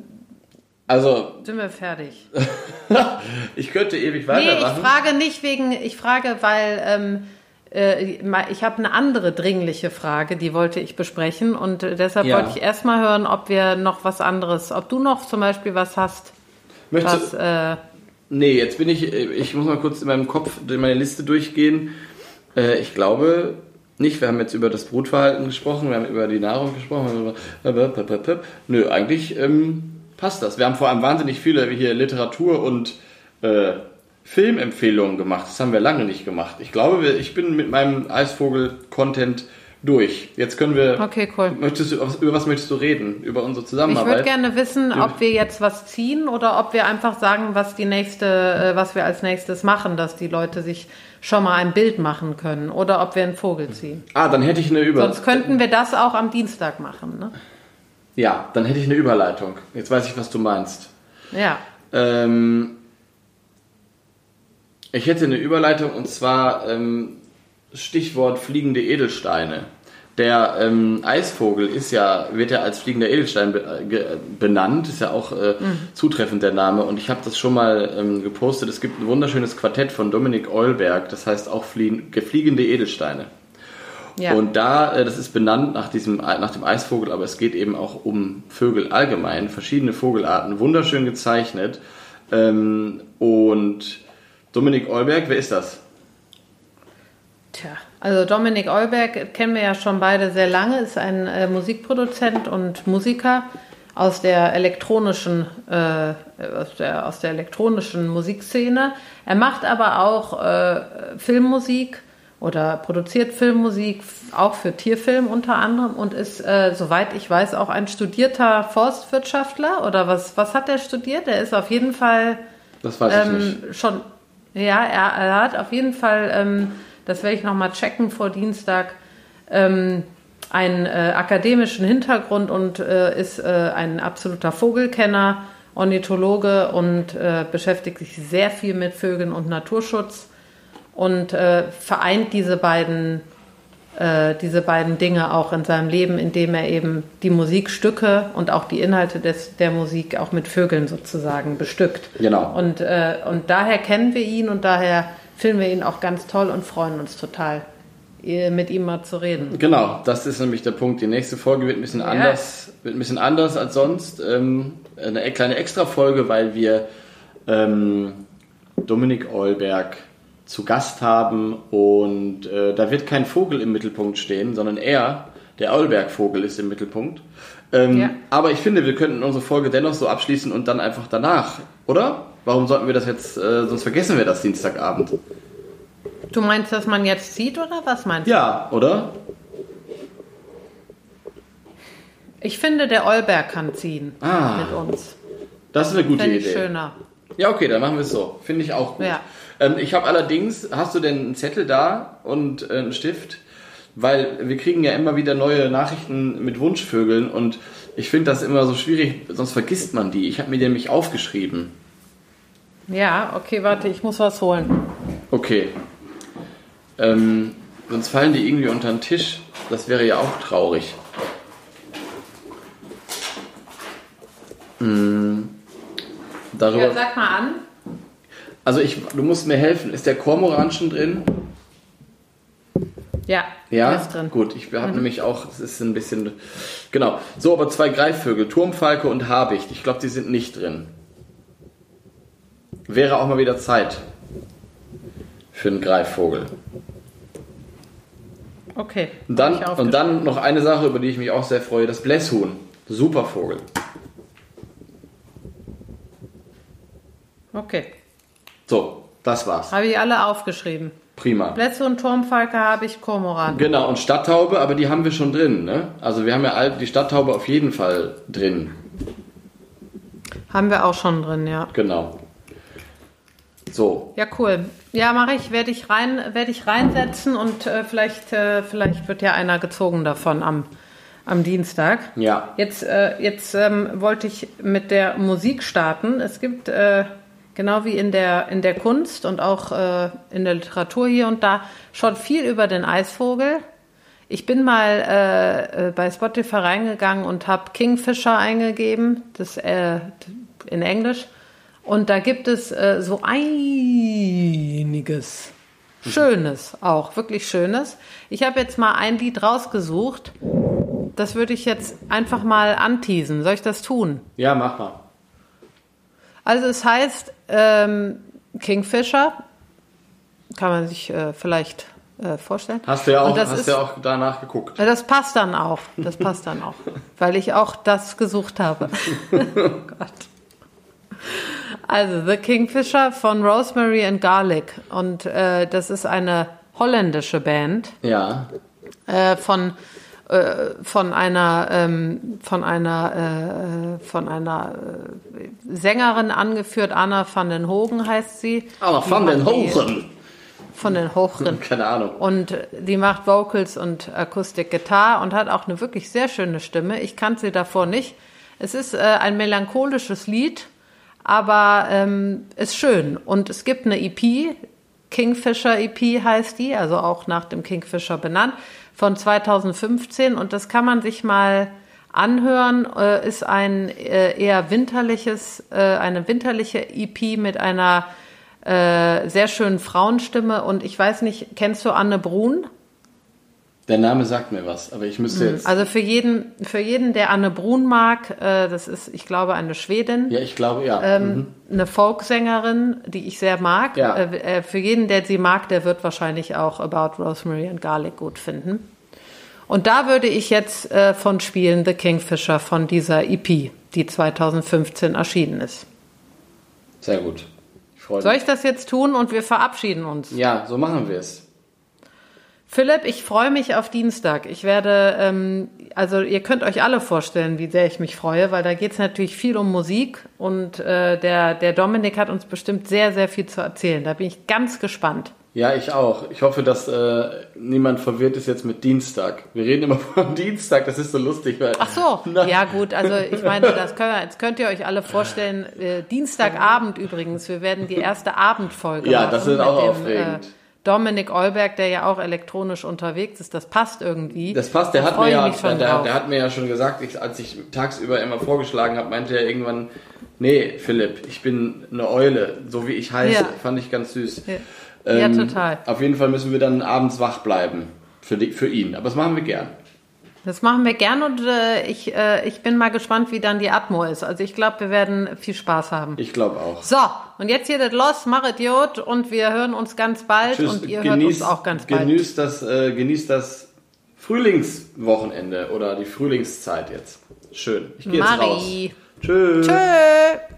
Also, sind wir fertig? ich könnte ewig Nee, ich weitermachen. frage nicht wegen, ich frage, weil ähm, äh, ich habe eine andere dringliche Frage, die wollte ich besprechen und äh, deshalb Ja. wollte ich erstmal hören, ob wir noch was anderes, ob du noch zum Beispiel was hast, Möchtest was, äh, nee, jetzt bin ich, ich muss mal kurz in meinem Kopf meine Liste durchgehen. Äh, ich glaube nicht, wir haben jetzt über das Brutverhalten gesprochen, wir haben über die Nahrung gesprochen. Nö, eigentlich ähm, passt das. Wir haben vor allem wahnsinnig viele hier Literatur und äh, Filmempfehlungen gemacht. Das haben wir lange nicht gemacht. Ich glaube, ich bin mit meinem Eisvogel-Content durch. Jetzt können wir. Okay, cool. Möchtest du, über was möchtest du reden? Über unsere Ich Zusammenarbeit? würde gerne wissen, ob wir jetzt was ziehen oder ob wir einfach sagen, was die nächste, äh, was wir als nächstes machen, dass die Leute sich schon mal ein Bild machen können oder ob wir einen Vogel ziehen. Ah, dann hätte ich eine Über. Sonst könnten wir das auch am Dienstag machen, ne? Ja, dann hätte ich eine Überleitung. Jetzt weiß ich, was du meinst. Ja. Ähm, ich hätte eine Überleitung und zwar ähm, Stichwort fliegende Edelsteine. Der ähm, Eisvogel ist ja, wird ja als fliegender Edelstein be äh, benannt, ist ja auch äh, zutreffend der Name. Und ich habe das schon mal ähm, gepostet. Es gibt ein wunderschönes Quartett von Dominik Eulberg, das heißt auch fliegen, gefliegende Edelsteine. Ja. Und da, äh, das ist benannt nach, diesem, nach dem Eisvogel, aber es geht eben auch um Vögel allgemein, verschiedene Vogelarten, wunderschön gezeichnet. Ähm, und Dominik Eulberg, wer ist das? Tja, also Dominik Eulberg kennen wir ja schon beide sehr lange, ist ein äh, Musikproduzent und Musiker aus der elektronischen äh, aus, der, aus der elektronischen Musikszene. Er macht aber auch äh, Filmmusik oder produziert Filmmusik auch für Tierfilm unter anderem und ist, äh, soweit ich weiß, auch ein studierter Forstwirtschaftler oder was, was hat er studiert? Er ist auf jeden Fall Das weiß ich ähm, nicht. schon, ja, er, er hat auf jeden Fall, ähm, das werde ich nochmal checken vor Dienstag, ähm, einen äh, akademischen Hintergrund und äh, ist äh, ein absoluter Vogelkenner, Ornithologe und äh, beschäftigt sich sehr viel mit Vögeln und Naturschutz und äh, vereint diese beiden äh, diese beiden Dinge auch in seinem Leben, indem er eben die Musikstücke und auch die Inhalte des, der Musik auch mit Vögeln sozusagen bestückt. Genau. Und, und daher kennen wir ihn und daher finden wir ihn auch ganz toll und freuen uns total, mit ihm mal zu reden. Genau, das ist nämlich der Punkt. Die nächste Folge wird ein bisschen anders, wird ein bisschen anders als sonst. Ähm, eine kleine Extra-Folge, weil wir ähm, Dominik Eulberg zu Gast haben und äh, da wird kein Vogel im Mittelpunkt stehen, sondern er, der Eulberg-Vogel, ist im Mittelpunkt. Ähm, Ja. Aber ich finde, wir könnten unsere Folge dennoch so abschließen und dann einfach danach, oder? Warum sollten wir das jetzt, äh, sonst vergessen wir das Dienstagabend. Du meinst, dass man jetzt sieht oder was meinst du? Ja, oder? Ich finde, der Olberg kann ziehen Ah. mit uns. Das ist eine gute Fände ich Idee. schöner. Ja, okay, dann machen wir es so. Finde ich auch gut. Ja. Ähm, ich habe allerdings, hast du denn einen Zettel da und äh, einen Stift? Weil wir kriegen ja immer wieder neue Nachrichten mit Wunschvögeln und ich finde das immer so schwierig, sonst vergisst man die. Ich habe mir die nämlich aufgeschrieben. Ja, okay, warte, ich muss was holen. Okay. Ähm, sonst fallen die irgendwie unter den Tisch. Das wäre ja auch traurig. Hm, darüber. Ja, sag mal an. Also ich, du musst mir helfen. Ist der Kormoran schon drin? Ja, Ja, ist drin. gut. Ich habe nämlich auch, es ist ein bisschen, genau. So, aber zwei Greifvögel, Turmfalke und Habicht. Ich glaube, die sind nicht drin. Wäre auch mal wieder Zeit für einen Greifvogel. Okay. Und dann, und dann noch eine Sache, über die ich mich auch sehr freue, das Blässhuhn. Super Vogel. Okay. So, das war's. Habe ich alle aufgeschrieben. Prima. Blätze und Turmfalke habe ich Kormoran. Genau, und Stadttaube, aber die haben wir schon drin, ne? Also wir haben ja die Stadttaube auf jeden Fall drin. Haben wir auch schon drin, ja. Genau. So, Ja, cool. Ja, mache ich, werde ich rein, werde ich reinsetzen und äh, vielleicht, äh, vielleicht wird ja einer gezogen davon am, am Dienstag. ja. Jetzt, äh, jetzt ähm, wollte ich mit der Musik starten. Es gibt äh, genau wie in der in der Kunst und auch äh, in der Literatur hier und da schon viel über den Eisvogel. Ich bin mal äh, bei Spotify reingegangen und habe Kingfisher eingegeben, das äh, in Englisch. Und da gibt es äh, so einiges Schönes auch, wirklich Schönes. Ich habe jetzt mal ein Lied rausgesucht. Das würde ich jetzt einfach mal anteasen. Soll ich das tun? Ja, mach mal. Also es heißt ähm, Kingfisher. Kann man sich äh, vielleicht äh, vorstellen. Hast du ja auch, hast ist- ja auch danach geguckt. Das passt dann auch. Das passt dann auch. Weil ich auch das gesucht habe. oh Gott. Also The Kingfisher von Rosemary and Garlic. Und äh, das ist eine holländische Band Ja. äh, von äh, von einer ähm, von einer äh, von einer äh, Sängerin angeführt Anna van den Hogen heißt sie Aber Die von den Hochen. von den Hocheren Keine Ahnung. und die macht Vocals und Akustik Gitarre und hat auch eine wirklich sehr schöne Stimme. Ich kannte sie davor nicht. Es ist äh, ein melancholisches Lied, aber ähm, ist schön. Und es gibt eine EP, Kingfisher EP heißt die, also auch nach dem Kingfisher benannt, von 2015. Und das kann man sich mal anhören. Äh, ist ein äh, eher winterliches, äh, eine winterliche EP mit einer äh, sehr schönen Frauenstimme. Und ich weiß nicht, kennst du Anne Brun? Der Name sagt mir was, aber ich müsste jetzt. Also für jeden, für jeden, der Anne Brun mag, äh, das ist, ich glaube, eine Schwedin, Ja, ich glaube, ja. ähm, eine Folksängerin, die ich sehr mag. Ja. Äh, äh, für jeden, der sie mag, der wird wahrscheinlich auch About Rosemary and Garlic gut finden. Und da würde ich jetzt äh, von spielen The Kingfisher von dieser EP, die 2015 erschienen ist. Sehr gut. Ich freue Soll mich. ich das jetzt tun und wir verabschieden uns? Ja, so machen wir es. Philipp, ich freue mich auf Dienstag. Ich werde, ähm, also ihr könnt euch alle vorstellen, wie sehr ich mich freue, weil da geht es natürlich viel um Musik und äh, der, der Dominik hat uns bestimmt sehr, sehr viel zu erzählen. Da bin ich ganz gespannt. Ja, ich auch. Ich hoffe, dass äh, niemand verwirrt ist jetzt mit Dienstag. Wir reden immer von Dienstag, das ist so lustig. Weil, Ach so, Na, ja gut, also ich meine, das können wir, jetzt könnt ihr euch alle vorstellen. Äh, Dienstagabend übrigens, wir werden die erste Abendfolge Ja, machen das ist auch dem, aufregend. Äh, Dominik Olberg, der ja auch elektronisch unterwegs ist, das passt irgendwie. Das passt, der hat, mir ja, der, drauf. der hat mir ja schon gesagt, ich, als ich tagsüber immer vorgeschlagen habe, meinte er irgendwann, nee, Philipp, ich bin eine Eule, so wie ich heiße. Ja. Fand ich ganz süß. Ja. Ja, total. Auf jeden Fall müssen wir dann abends wach bleiben. Für, die, für ihn. Aber das machen wir gern. Das machen wir gern und äh, ich, äh, ich bin mal gespannt, wie dann die Atmo ist. Also ich glaube, wir werden viel Spaß haben. Ich glaube auch. So, und jetzt hier das Los, mach Idiot und wir hören uns ganz bald und ihr hört uns auch ganz bald. genießt das, äh, genießt das Frühlingswochenende oder die Frühlingszeit jetzt. Schön. Ich gehe jetzt raus. Tschüss. Tschö.